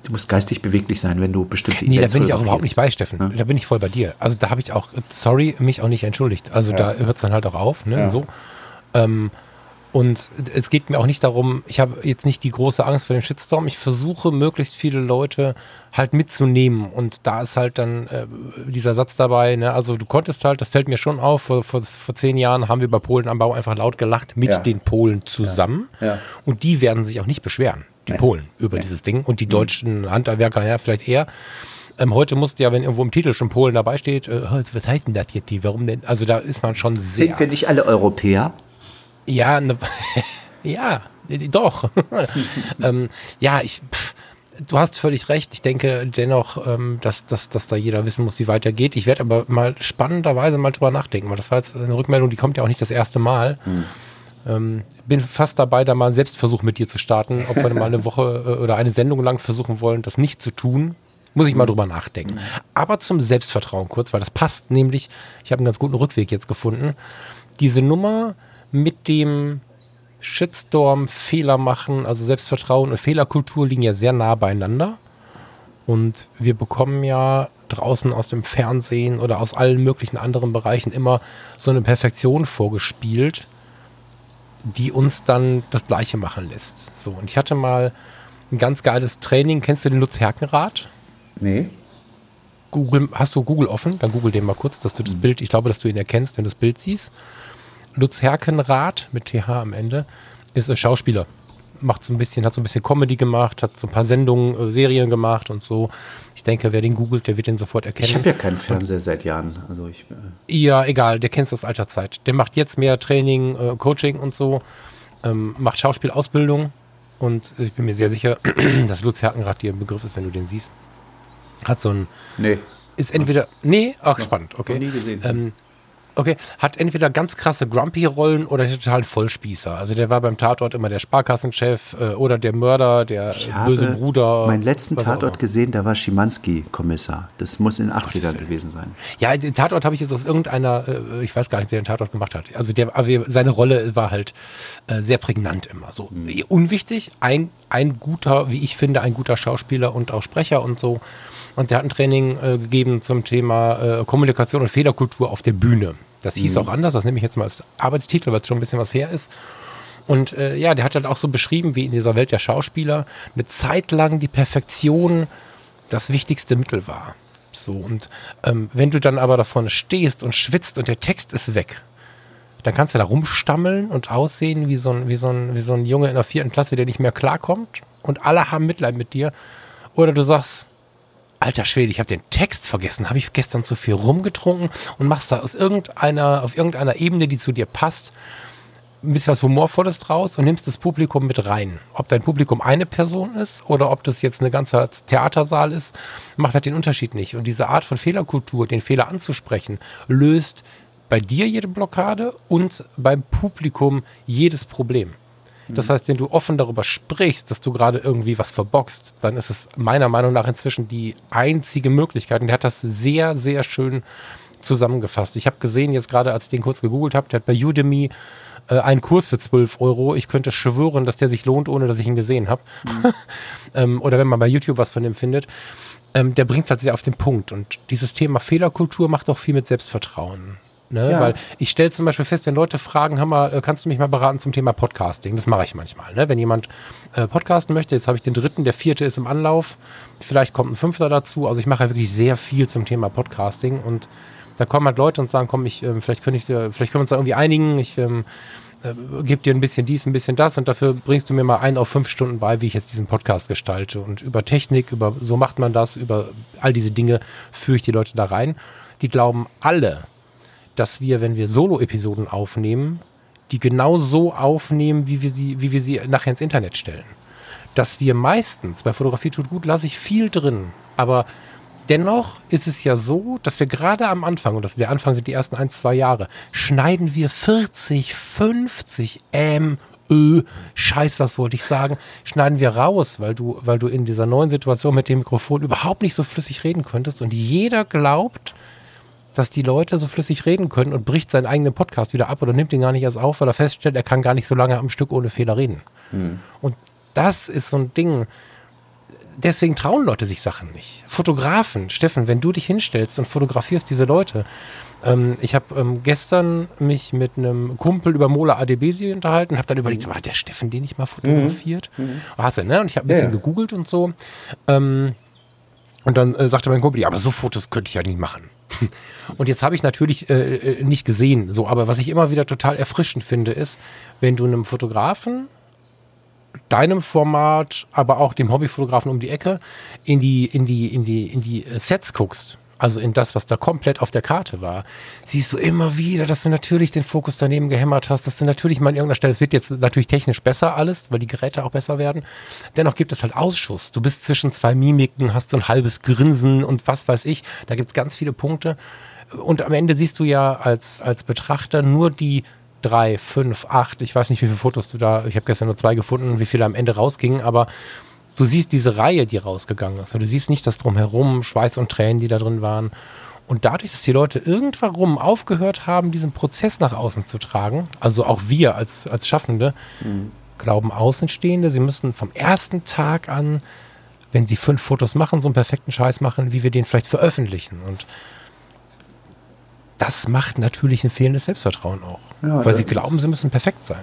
du musst geistig beweglich sein, wenn du bestimmte Nee, Events da bin ich auch überhaupt nicht bei, Steffen. Ja? Da bin ich voll bei dir. Also da habe ich auch, sorry, mich auch nicht entschuldigt. Also ja. da hört es dann halt auch auf, ne? Ja. So. Ähm, und es geht mir auch nicht darum, ich habe jetzt nicht die große Angst vor dem Shitstorm. Ich versuche, möglichst viele Leute halt mitzunehmen. Und da ist halt dann äh, dieser Satz dabei, ne? also du konntest halt, das fällt mir schon auf, vor, vor, vor zehn Jahren haben wir bei Polen am Bau einfach laut gelacht mit ja. den Polen zusammen. Ja. Ja. Und die werden sich auch nicht beschweren, die. Polen, über dieses Ding. Und die mhm. deutschen Handwerker, ja, vielleicht eher. Ähm, heute musste ja, wenn irgendwo im Titel schon Polen dabei steht, äh, was heißt denn das jetzt? Warum denn? Also da ist man schon sehr. Sind wir nicht alle Europäer? Ja, ne, [LAUGHS] ja, doch. [LAUGHS] ähm, ja, ich, pff, du hast völlig recht. Ich denke dennoch, ähm, dass, dass, dass da jeder wissen muss, wie weitergeht. Ich werde aber mal spannenderweise mal drüber nachdenken, weil das war jetzt eine Rückmeldung, die kommt ja auch nicht das erste Mal. Hm. Ähm, bin fast dabei, da mal einen Selbstversuch mit dir zu starten, ob wir [LAUGHS] mal eine Woche äh, oder eine Sendung lang versuchen wollen, das nicht zu tun. Muss ich mal hm. drüber nachdenken. Hm. Aber zum Selbstvertrauen kurz, weil das passt nämlich. Ich habe einen ganz guten Rückweg jetzt gefunden. Diese Nummer, mit dem Shitstorm Fehler machen, also Selbstvertrauen und Fehlerkultur liegen ja sehr nah beieinander. Und wir bekommen ja draußen aus dem Fernsehen oder aus allen möglichen anderen Bereichen immer so eine Perfektion vorgespielt, die uns dann das Gleiche machen lässt. So, und ich hatte mal ein ganz geiles Training. Kennst du den Lutz Herkenrath? Nee. Google, hast du Google offen? Dann google den mal kurz, dass du das mhm. Bild, ich glaube, dass du ihn erkennst, wenn du das Bild siehst. Lutz Herkenrath mit TH am Ende ist ein Schauspieler. Macht so ein bisschen, hat so ein bisschen Comedy gemacht, hat so ein paar Sendungen, äh, Serien gemacht und so. Ich denke, wer den googelt, der wird den sofort erkennen. Ich habe ja keinen Fernseher seit Jahren. Also ich, äh ja, egal, der kennt es aus alter Zeit. Der macht jetzt mehr Training, äh, Coaching und so, ähm, macht Schauspielausbildung und ich bin mir sehr sicher, [CLEARS THROAT] dass Lutz Herkenrath dir ein Begriff ist, wenn du den siehst. Hat so ein. Nee. Ist entweder. Nee, ach, spannend, okay. Noch nie gesehen. Ähm, Okay, hat entweder ganz krasse Grumpy-Rollen oder den totalen Vollspießer. Also der war beim Tatort immer der Sparkassenchef äh, oder der Mörder, der ich böse Bruder. Meinen letzten Tatort gesehen, da war Schimanski Kommissar. Das muss in den 80ern gewesen sein. Ja, den Tatort habe ich jetzt aus irgendeiner, äh, ich weiß gar nicht, wer den Tatort gemacht hat. Also der, seine Rolle war halt äh, sehr prägnant immer. So mhm. unwichtig, ein, ein guter, wie ich finde, ein guter Schauspieler und auch Sprecher und so. Und der hat ein Training äh, gegeben zum Thema äh, Kommunikation und Fehlerkultur auf der Bühne. Das hieß mhm. auch anders, das nehme ich jetzt mal als Arbeitstitel, weil es schon ein bisschen was her ist. Und äh, ja, der hat halt auch so beschrieben, wie in dieser Welt der Schauspieler eine Zeit lang die Perfektion das wichtigste Mittel war. So, und ähm, wenn du dann aber davon stehst und schwitzt und der Text ist weg, dann kannst du da rumstammeln und aussehen wie so ein, wie so ein, wie so ein Junge in der vierten Klasse, der nicht mehr klarkommt und alle haben Mitleid mit dir. Oder du sagst, alter Schwede, ich habe den Text vergessen, habe ich gestern zu viel rumgetrunken und machst da aus irgendeiner, auf irgendeiner Ebene, die zu dir passt, ein bisschen was Humorvolles draus und nimmst das Publikum mit rein. Ob dein Publikum eine Person ist oder ob das jetzt eine ganze Theatersaal ist, macht halt den Unterschied nicht. Und diese Art von Fehlerkultur, den Fehler anzusprechen, löst bei dir jede Blockade und beim Publikum jedes Problem. Das heißt, wenn du offen darüber sprichst, dass du gerade irgendwie was verboxt, dann ist es meiner Meinung nach inzwischen die einzige Möglichkeit. Und der hat das sehr, sehr schön zusammengefasst. Ich habe gesehen, jetzt gerade als ich den kurz gegoogelt habe, der hat bei Udemy äh, einen Kurs für 12 Euro. Ich könnte schwören, dass der sich lohnt, ohne dass ich ihn gesehen habe. [LAUGHS] Ähm, oder wenn man bei YouTube was von dem findet. Ähm, der bringt es halt sehr auf den Punkt. Und dieses Thema Fehlerkultur macht auch viel mit Selbstvertrauen. Ne? Ja. Weil ich stelle zum Beispiel fest, wenn Leute fragen, hör mal, äh, kannst du mich mal beraten zum Thema Podcasting? Das mache ich manchmal. Ne? Wenn jemand äh, podcasten möchte, jetzt habe ich den dritten, der vierte ist im Anlauf, vielleicht kommt ein fünfter dazu. Also ich mache ja wirklich sehr viel zum Thema Podcasting und da kommen halt Leute und sagen, komm, ich, äh, vielleicht, könnte ich, vielleicht können wir uns da irgendwie einigen, ich ähm, äh, gebe dir ein bisschen dies, ein bisschen das und dafür bringst du mir mal ein auf fünf Stunden bei, wie ich jetzt diesen Podcast gestalte. Und über Technik, über so macht man das, über all diese Dinge führe ich die Leute da rein. Die glauben alle, dass wir, wenn wir Solo-Episoden aufnehmen, die genau so aufnehmen, wie wir sie, wie wir sie nachher ins Internet stellen. Dass wir meistens, bei Fotografie tut gut, lasse ich viel drin, aber dennoch ist es ja so, dass wir gerade am Anfang, und das, der Anfang sind die ersten ein, zwei Jahre, schneiden wir 40, 50 M, Ö, Scheiß, was wollte ich sagen, schneiden wir raus, weil du, weil du in dieser neuen Situation mit dem Mikrofon überhaupt nicht so flüssig reden könntest und jeder glaubt, dass die Leute so flüssig reden können und bricht seinen eigenen Podcast wieder ab oder nimmt ihn gar nicht erst auf, weil er feststellt, er kann gar nicht so lange am Stück ohne Fehler reden. Hm. Und das ist so ein Ding. Deswegen trauen Leute sich Sachen nicht. Fotografen, Steffen, wenn du dich hinstellst und fotografierst diese Leute. Ähm, ich habe ähm, gestern mich mit einem Kumpel über Mola Adebesi unterhalten, habe dann überlegt, mhm. hat der Steffen den nicht mal fotografiert? Mhm. mhm. Hast du, ne? Und ich habe ein bisschen ja. gegoogelt und so. Ähm, und dann äh, sagte mein Kumpel, ja, aber so Fotos könnte ich ja nie machen. [LAUGHS] Und jetzt habe ich natürlich äh, äh, nicht gesehen, so, aber was ich immer wieder total erfrischend finde, ist, wenn du einem Fotografen deinem Format, aber auch dem Hobbyfotografen um die Ecke in die, in die, in die, in die äh, Sets guckst, also in das, was da komplett auf der Karte war, siehst du immer wieder, dass du natürlich den Fokus daneben gehämmert hast, dass du natürlich mal an irgendeiner Stelle, es wird jetzt natürlich technisch besser alles, weil die Geräte auch besser werden. Dennoch gibt es halt Ausschuss. Du bist zwischen zwei Mimiken, hast so ein halbes Grinsen und was weiß ich. Da gibt es ganz viele Punkte. Und am Ende siehst du ja als, als Betrachter nur die drei, fünf, acht, ich weiß nicht, wie viele Fotos du da, ich habe gestern nur zwei gefunden, wie viele am Ende rausgingen, aber du siehst diese Reihe, die rausgegangen ist. Und du siehst nicht das drumherum, Schweiß und Tränen, die da drin waren. Und dadurch, dass die Leute irgendwann aufgehört haben, diesen Prozess nach außen zu tragen, also auch wir als, als Schaffende, mhm. glauben Außenstehende, sie müssen vom ersten Tag an, wenn sie fünf Fotos machen, so einen perfekten Scheiß machen, wie wir den vielleicht veröffentlichen. Und das macht natürlich ein fehlendes Selbstvertrauen auch. Ja, weil sie glauben, sie müssen perfekt sein.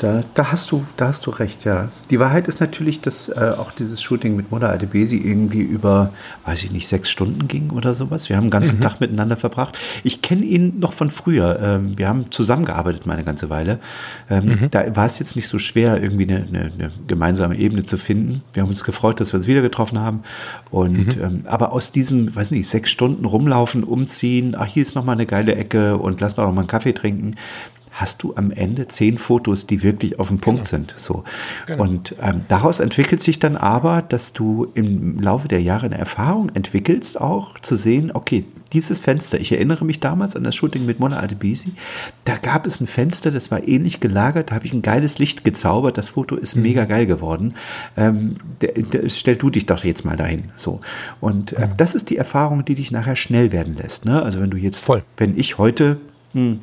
Da, da, hast du, da hast du recht, ja. Die Wahrheit ist natürlich, dass äh, auch dieses Shooting mit Mutter Adebesi irgendwie über, weiß ich nicht, sechs Stunden ging oder sowas. Wir haben den ganzen mhm. Tag miteinander verbracht. Ich kenne ihn noch von früher. Ähm, wir haben zusammengearbeitet mal eine ganze Weile. Ähm, mhm. Da war es jetzt nicht so schwer, irgendwie eine, eine, eine, gemeinsame Ebene zu finden. Wir haben uns gefreut, dass wir uns wieder getroffen haben. Und mhm. ähm, aber aus diesem, weiß nicht, sechs Stunden rumlaufen, umziehen, ach, hier ist noch mal eine geile Ecke und lass doch noch mal einen Kaffee trinken hast du am Ende zehn Fotos, die wirklich auf dem Punkt genau. sind. So. Genau. Und ähm, daraus entwickelt sich dann aber, dass du im Laufe der Jahre eine Erfahrung entwickelst, auch zu sehen, okay, dieses Fenster, ich erinnere mich damals an das Shooting mit Mona Adebisi, da gab es ein Fenster, das war ähnlich gelagert, da habe ich ein geiles Licht gezaubert, das Foto ist mhm. mega geil geworden. Ähm, der, der, stell du dich doch jetzt mal dahin. So. Und äh, mhm. das ist die Erfahrung, die dich nachher schnell werden lässt. Ne? Also wenn du jetzt, Voll. wenn ich heute hm,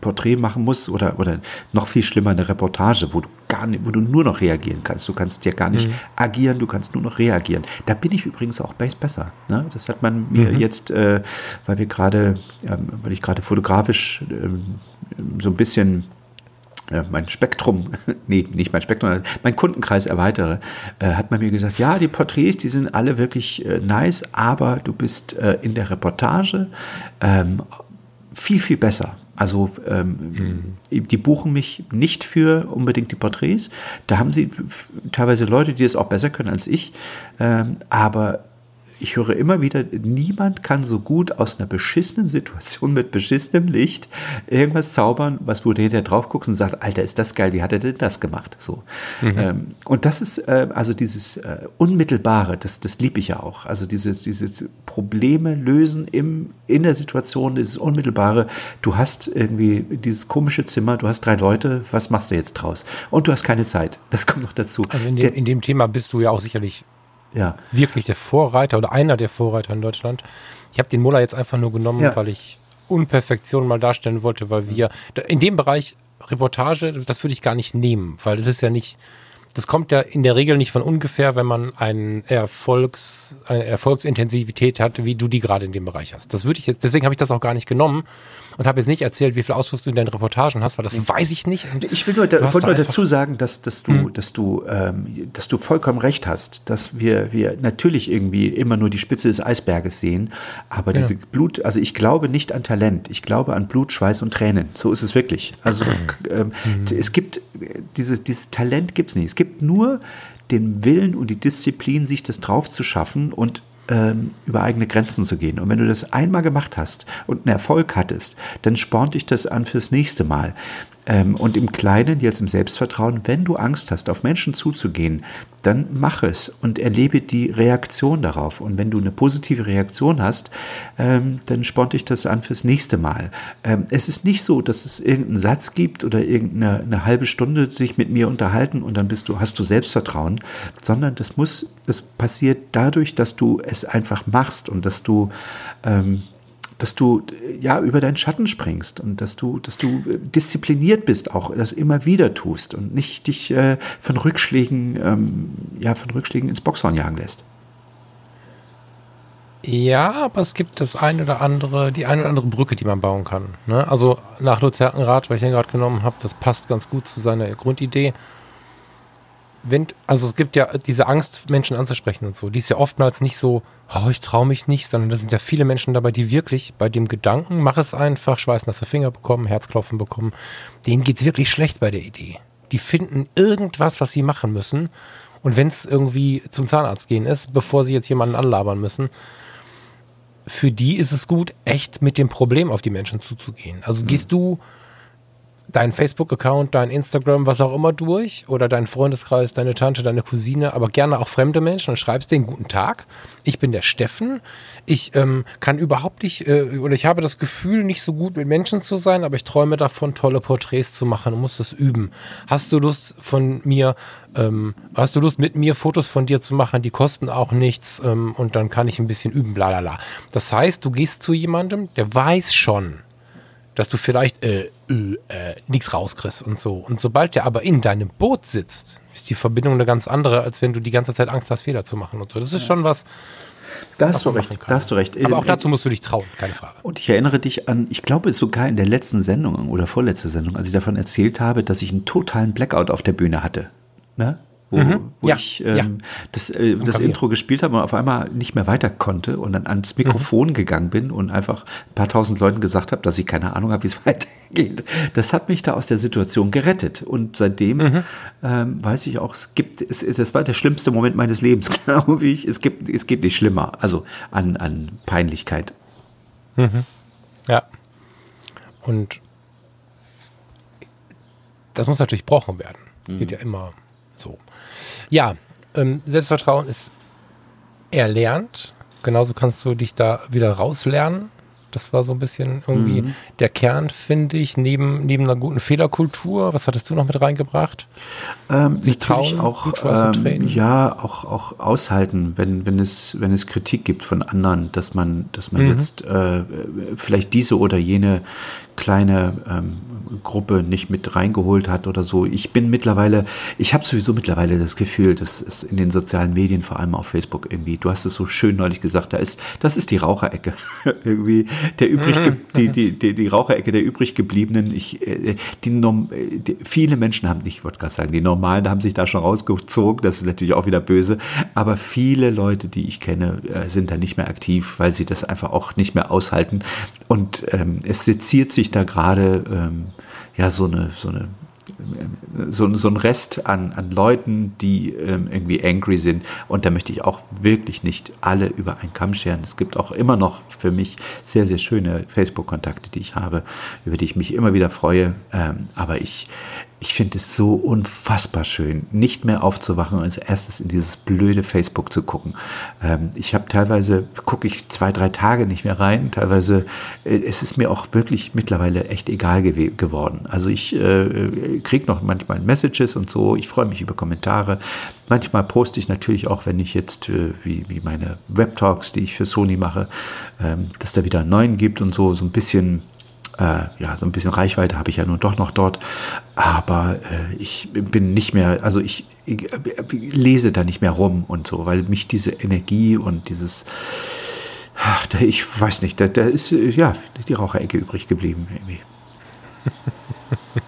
Porträt machen musst oder, oder noch viel schlimmer eine Reportage, wo du gar nicht, wo du nur noch reagieren kannst. Du kannst ja gar nicht mhm. agieren, du kannst nur noch reagieren. Da bin ich übrigens auch besser. Ne? Das hat man mir mhm. jetzt, äh, weil wir gerade, ähm, weil ich gerade fotografisch ähm, so ein bisschen äh, mein Spektrum, [LAUGHS] nee, nicht mein Spektrum, mein Kundenkreis erweitere, äh, hat man mir gesagt, ja, die Porträts, die sind alle wirklich äh, nice, aber du bist äh, in der Reportage ähm, viel, viel besser. Also ähm, mhm. die buchen mich nicht für unbedingt die Porträts. Da haben sie teilweise Leute, die es auch besser können als ich. Ähm, aber ich höre immer wieder, niemand kann so gut aus einer beschissenen Situation mit beschissenem Licht irgendwas zaubern, was du hinterher drauf guckst und sagst, Alter, ist das geil, wie hat er denn das gemacht? So. Mhm. Ähm, und das ist äh, also dieses äh, Unmittelbare, das, das liebe ich ja auch. Also dieses, dieses Probleme lösen im, in der Situation, dieses Unmittelbare. Du hast irgendwie dieses komische Zimmer, du hast drei Leute, was machst du jetzt draus? Und du hast keine Zeit. Das kommt noch dazu. Also in dem, in dem Thema bist du ja auch sicherlich ja. wirklich der Vorreiter oder einer der Vorreiter in Deutschland. Ich habe den Muller jetzt einfach nur genommen, ja. weil ich Unperfektion mal darstellen wollte, weil wir in dem Bereich Reportage, das würde ich gar nicht nehmen, weil es ist ja nicht, das kommt ja in der Regel nicht von ungefähr, wenn man einen Erfolgs, eine Erfolgsintensivität hat, wie du die gerade in dem Bereich hast. Das würde ich jetzt, deswegen habe ich das auch gar nicht genommen, und habe jetzt nicht erzählt, wie viel Ausschuss du in deinen Reportagen hast, weil das mhm. weiß ich nicht. Ich will nur, da, wollte nur dazu sagen, dass, dass du, mhm. dass du, ähm, dass du vollkommen recht hast, dass wir, wir natürlich irgendwie immer nur die Spitze des Eisberges sehen, aber ja. diese Blut, also ich glaube nicht an Talent, ich glaube an Blut, Schweiß und Tränen. So ist es wirklich. Also ähm, mhm. es gibt dieses, dieses Talent gibt es nicht. Es gibt nur den Willen und die Disziplin, sich das drauf zu schaffen und ähm, über eigene Grenzen zu gehen. Und wenn du das einmal gemacht hast und einen Erfolg hattest, dann spornt dich das an fürs nächste Mal. Ähm, und im Kleinen, jetzt im Selbstvertrauen, wenn du Angst hast, auf Menschen zuzugehen, dann mach es und erlebe die Reaktion darauf. Und wenn du eine positive Reaktion hast, ähm, dann spornt dich das an fürs nächste Mal. Ähm, es ist nicht so, dass es irgendeinen Satz gibt oder irgendeine eine halbe Stunde sich mit mir unterhalten und dann bist du, hast du Selbstvertrauen, sondern das muss, das passiert dadurch, dass du es einfach machst und dass du ähm, dass du ja über deinen Schatten springst und dass du, dass du diszipliniert bist, auch das immer wieder tust und nicht dich äh, von Rückschlägen, ähm, ja, von Rückschlägen ins Boxhorn jagen lässt. Ja, aber es gibt das ein oder andere, die eine oder andere Brücke, die man bauen kann. Ne? Also nach Lutz Herkenrath, weil ich den gerade genommen habe, das passt ganz gut zu seiner Grundidee wenn, also es gibt ja diese Angst, Menschen anzusprechen und so, die ist ja oftmals nicht so, oh, ich traue mich nicht, sondern da sind ja viele Menschen dabei, die wirklich bei dem Gedanken, mach es einfach, schweißnasse Finger bekommen, Herzklopfen bekommen, denen geht es wirklich schlecht bei der Idee. Die finden irgendwas, was sie machen müssen. Und wenn es irgendwie zum Zahnarzt gehen ist, bevor sie jetzt jemanden anlabern müssen, für die ist es gut, echt mit dem Problem auf die Menschen zuzugehen. Also mhm. gehst du deinen Facebook-Account, dein Instagram, was auch immer durch oder deinen Freundeskreis, deine Tante, deine Cousine, aber gerne auch fremde Menschen und schreibst denen guten Tag. Ich bin der Steffen. Ich ähm, kann überhaupt nicht äh, oder ich habe das Gefühl, nicht so gut mit Menschen zu sein, aber ich träume davon, tolle Porträts zu machen und muss das üben. Hast du Lust von mir, ähm, hast du Lust mit mir Fotos von dir zu machen? Die kosten auch nichts ähm, und dann kann ich ein bisschen üben, bla bla bla. Das heißt, du gehst zu jemandem, der weiß schon, dass du vielleicht äh, äh, äh, nichts rauskriegst und so. Und sobald der aber in deinem Boot sitzt, ist die Verbindung eine ganz andere, als wenn du die ganze Zeit Angst hast, Fehler zu machen und so. Das ist schon was. Da hast du recht, da hast du recht. Aber auch äh, dazu musst du dich trauen, keine Frage. Und ich erinnere dich an, ich glaube sogar in der letzten Sendung oder vorletzte Sendung, als ich davon erzählt habe, dass ich einen totalen Blackout auf der Bühne hatte. Ne? Wo, mhm. wo ja, ich ähm, ja. das, äh, das Intro gespielt habe und auf einmal nicht mehr weiter konnte und dann ans Mikrofon mhm. gegangen bin und einfach ein paar tausend Leuten gesagt habe, dass ich keine Ahnung habe, wie es [LAUGHS] weitergeht. Das hat mich da aus der Situation gerettet. Und seitdem mhm. ähm, weiß ich auch, es gibt, es, das war der schlimmste Moment meines Lebens, [LAUGHS] glaube ich. Es gibt, es geht nicht schlimmer, also an, an Peinlichkeit. Mhm. Ja. Und das muss natürlich gebrochen werden. Es geht mhm. ja immer so. Ja, ähm, Selbstvertrauen ist erlernt. Genauso kannst du dich da wieder rauslernen. Das war so ein bisschen irgendwie mhm. der Kern, finde ich, neben, neben einer guten Fehlerkultur. Was hattest du noch mit reingebracht? Ähm, Sich trauen, auch, ähm, ja, auch, auch aushalten, wenn, wenn, es, wenn es Kritik gibt von anderen, dass man, dass man mhm. jetzt äh, vielleicht diese oder jene kleine ähm, Gruppe nicht mit reingeholt hat oder so. Ich bin mittlerweile, ich habe sowieso mittlerweile das Gefühl, dass es in den sozialen Medien, vor allem auf Facebook irgendwie, du hast es so schön neulich gesagt, da ist, das ist die Raucherecke. [LAUGHS] irgendwie der übrig, mhm. die, die, die, die Raucherecke der übrig gebliebenen. Ich, äh, die, die, viele Menschen haben, ich wollte gerade sagen, die Normalen haben sich da schon rausgezogen, das ist natürlich auch wieder böse, aber viele Leute, die ich kenne, äh, sind da nicht mehr aktiv, weil sie das einfach auch nicht mehr aushalten. Und ähm, es seziert sich da gerade ähm, ja so eine, so eine so, so ein Rest an, an Leuten, die ähm, irgendwie angry sind. Und da möchte ich auch wirklich nicht alle über einen Kamm scheren. Es gibt auch immer noch für mich sehr, sehr schöne Facebook-Kontakte, die ich habe, über die ich mich immer wieder freue. Ähm, aber ich, ich finde es so unfassbar schön, nicht mehr aufzuwachen und als erstes in dieses blöde Facebook zu gucken. Ähm, ich habe teilweise, gucke ich zwei, drei Tage nicht mehr rein. Teilweise, äh, es ist mir auch wirklich mittlerweile echt egal gew geworden. Also ich äh, kriege noch manchmal Messages und so. Ich freue mich über Kommentare. Manchmal poste ich natürlich auch, wenn ich jetzt, äh, wie, wie meine Web-Talks, die ich für Sony mache, ähm, dass da wieder einen neuen gibt und so, so ein bisschen ja, so ein bisschen Reichweite habe ich ja nur doch noch dort. Aber äh, ich bin nicht mehr, also ich, ich, ich, lese da nicht mehr rum und so, weil mich diese Energie und dieses, ach, da, ich weiß nicht, da, da ist äh, ja die Raucherecke übrig geblieben irgendwie. [LAUGHS]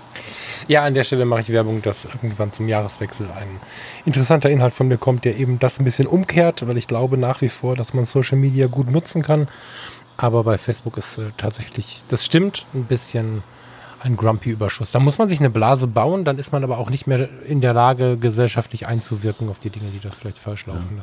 Ja, an der Stelle mache ich Werbung, dass irgendwann zum Jahreswechsel ein interessanter Inhalt von mir kommt, der eben das ein bisschen umkehrt, weil ich glaube nach wie vor, dass man Social Media gut nutzen kann aber bei Facebook ist äh, tatsächlich, das stimmt, ein bisschen ein Grumpy-Überschuss. Da muss man sich eine Blase bauen, dann ist man aber auch nicht mehr in der Lage, gesellschaftlich einzuwirken auf die Dinge, die da vielleicht falsch laufen. Ja.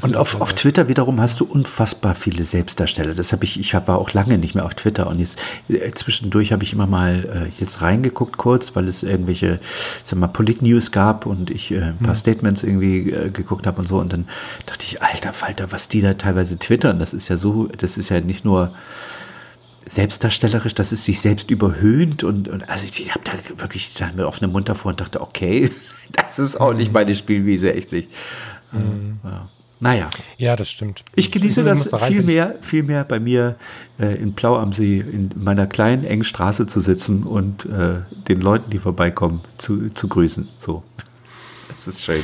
Und auf, auf Twitter wiederum hast du unfassbar viele Selbstdarsteller. Das habe ich, ich war auch lange nicht mehr auf Twitter und jetzt äh, zwischendurch habe ich immer mal äh, jetzt reingeguckt kurz, weil es irgendwelche, sag mal, Polit-News gab und ich äh, ein paar hm. Statements irgendwie äh, geguckt habe und so und dann dachte ich, alter Falter, was die da teilweise twittern, das ist ja so, das ist ja nicht nur selbstdarstellerisch, das ist sich selbst überhöhend und, und also ich, ich habe da wirklich stand mir offenen Mund davor und dachte, okay, [LAUGHS] das ist auch nicht hm. meine Spielwiese, echt nicht. Mhm. Ja. Naja. Ja, das stimmt. Ich genieße ich das da viel mehr, viel mehr bei mir äh, in Plau am See, in meiner kleinen, engen Straße zu sitzen und äh, den Leuten, die vorbeikommen, zu, zu grüßen. So. Das ist schön.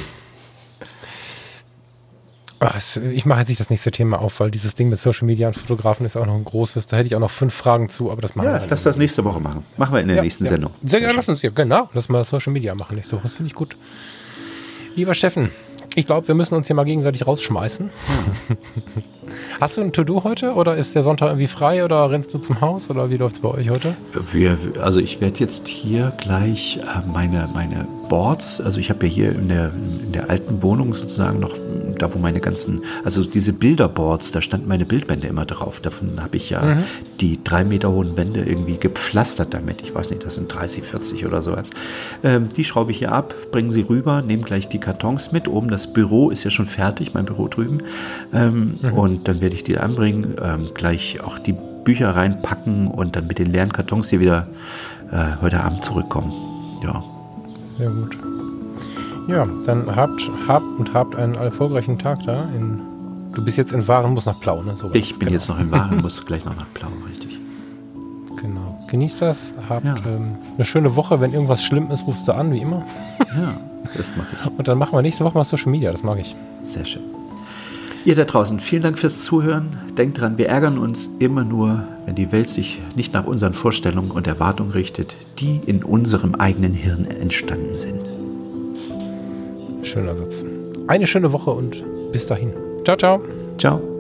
Ich mache jetzt nicht das nächste Thema auf, weil dieses Ding mit Social Media und Fotografen ist auch noch ein großes. Da hätte ich auch noch fünf Fragen zu, aber das machen ja, wir. Ja, lass das nächste Woche machen. Machen wir in der ja, nächsten ja. Sendung. Sehr gerne, lass uns hier, genau, lass mal Social Media machen nächste Woche. Das finde ich gut. Lieber Steffen, ich glaube, wir müssen uns hier mal gegenseitig rausschmeißen. [LAUGHS] Hast du ein To-Do heute oder ist der Sonntag irgendwie frei oder rennst du zum Haus oder wie läuft es bei euch heute? Wir, also ich werde jetzt hier gleich äh, meine, meine Boards, also ich habe ja hier in der, in der alten Wohnung sozusagen noch da wo meine ganzen, also diese Bilderboards, da standen meine Bildbände immer drauf. Davon habe ich ja mhm. die drei Meter hohen Wände irgendwie gepflastert damit. Ich weiß nicht, das sind 30, 40 oder sowas. Ähm, die schraube ich hier ab, bringe sie rüber, nehme gleich die Kartons mit. Oben das Büro ist ja schon fertig, mein Büro drüben. Ähm, mhm. Und dann werde ich die anbringen, ähm, gleich auch die Bücher reinpacken und dann mit den leeren Kartons hier wieder äh, heute Abend zurückkommen. Ja. Sehr gut. Ja, dann habt, habt und habt einen erfolgreichen Tag da. In, du bist jetzt in Waren, musst nach Plau, ne? So ich bin genau. jetzt noch in Waren, muss [LAUGHS] gleich noch nach Plau, richtig. Genau. Genießt das, habt ja. ähm, eine schöne Woche. Wenn irgendwas schlimm ist, rufst du an, wie immer. [LAUGHS] Ja, das mache ich. Und dann machen wir nächste Woche mal Social Media, das mag ich. Sehr schön. Ihr da draußen, vielen Dank fürs Zuhören. Denkt dran, wir ärgern uns immer nur, wenn die Welt sich nicht nach unseren Vorstellungen und Erwartungen richtet, die in unserem eigenen Hirn entstanden sind. Schöner Satz. Eine schöne Woche und bis dahin. Ciao, ciao. Ciao.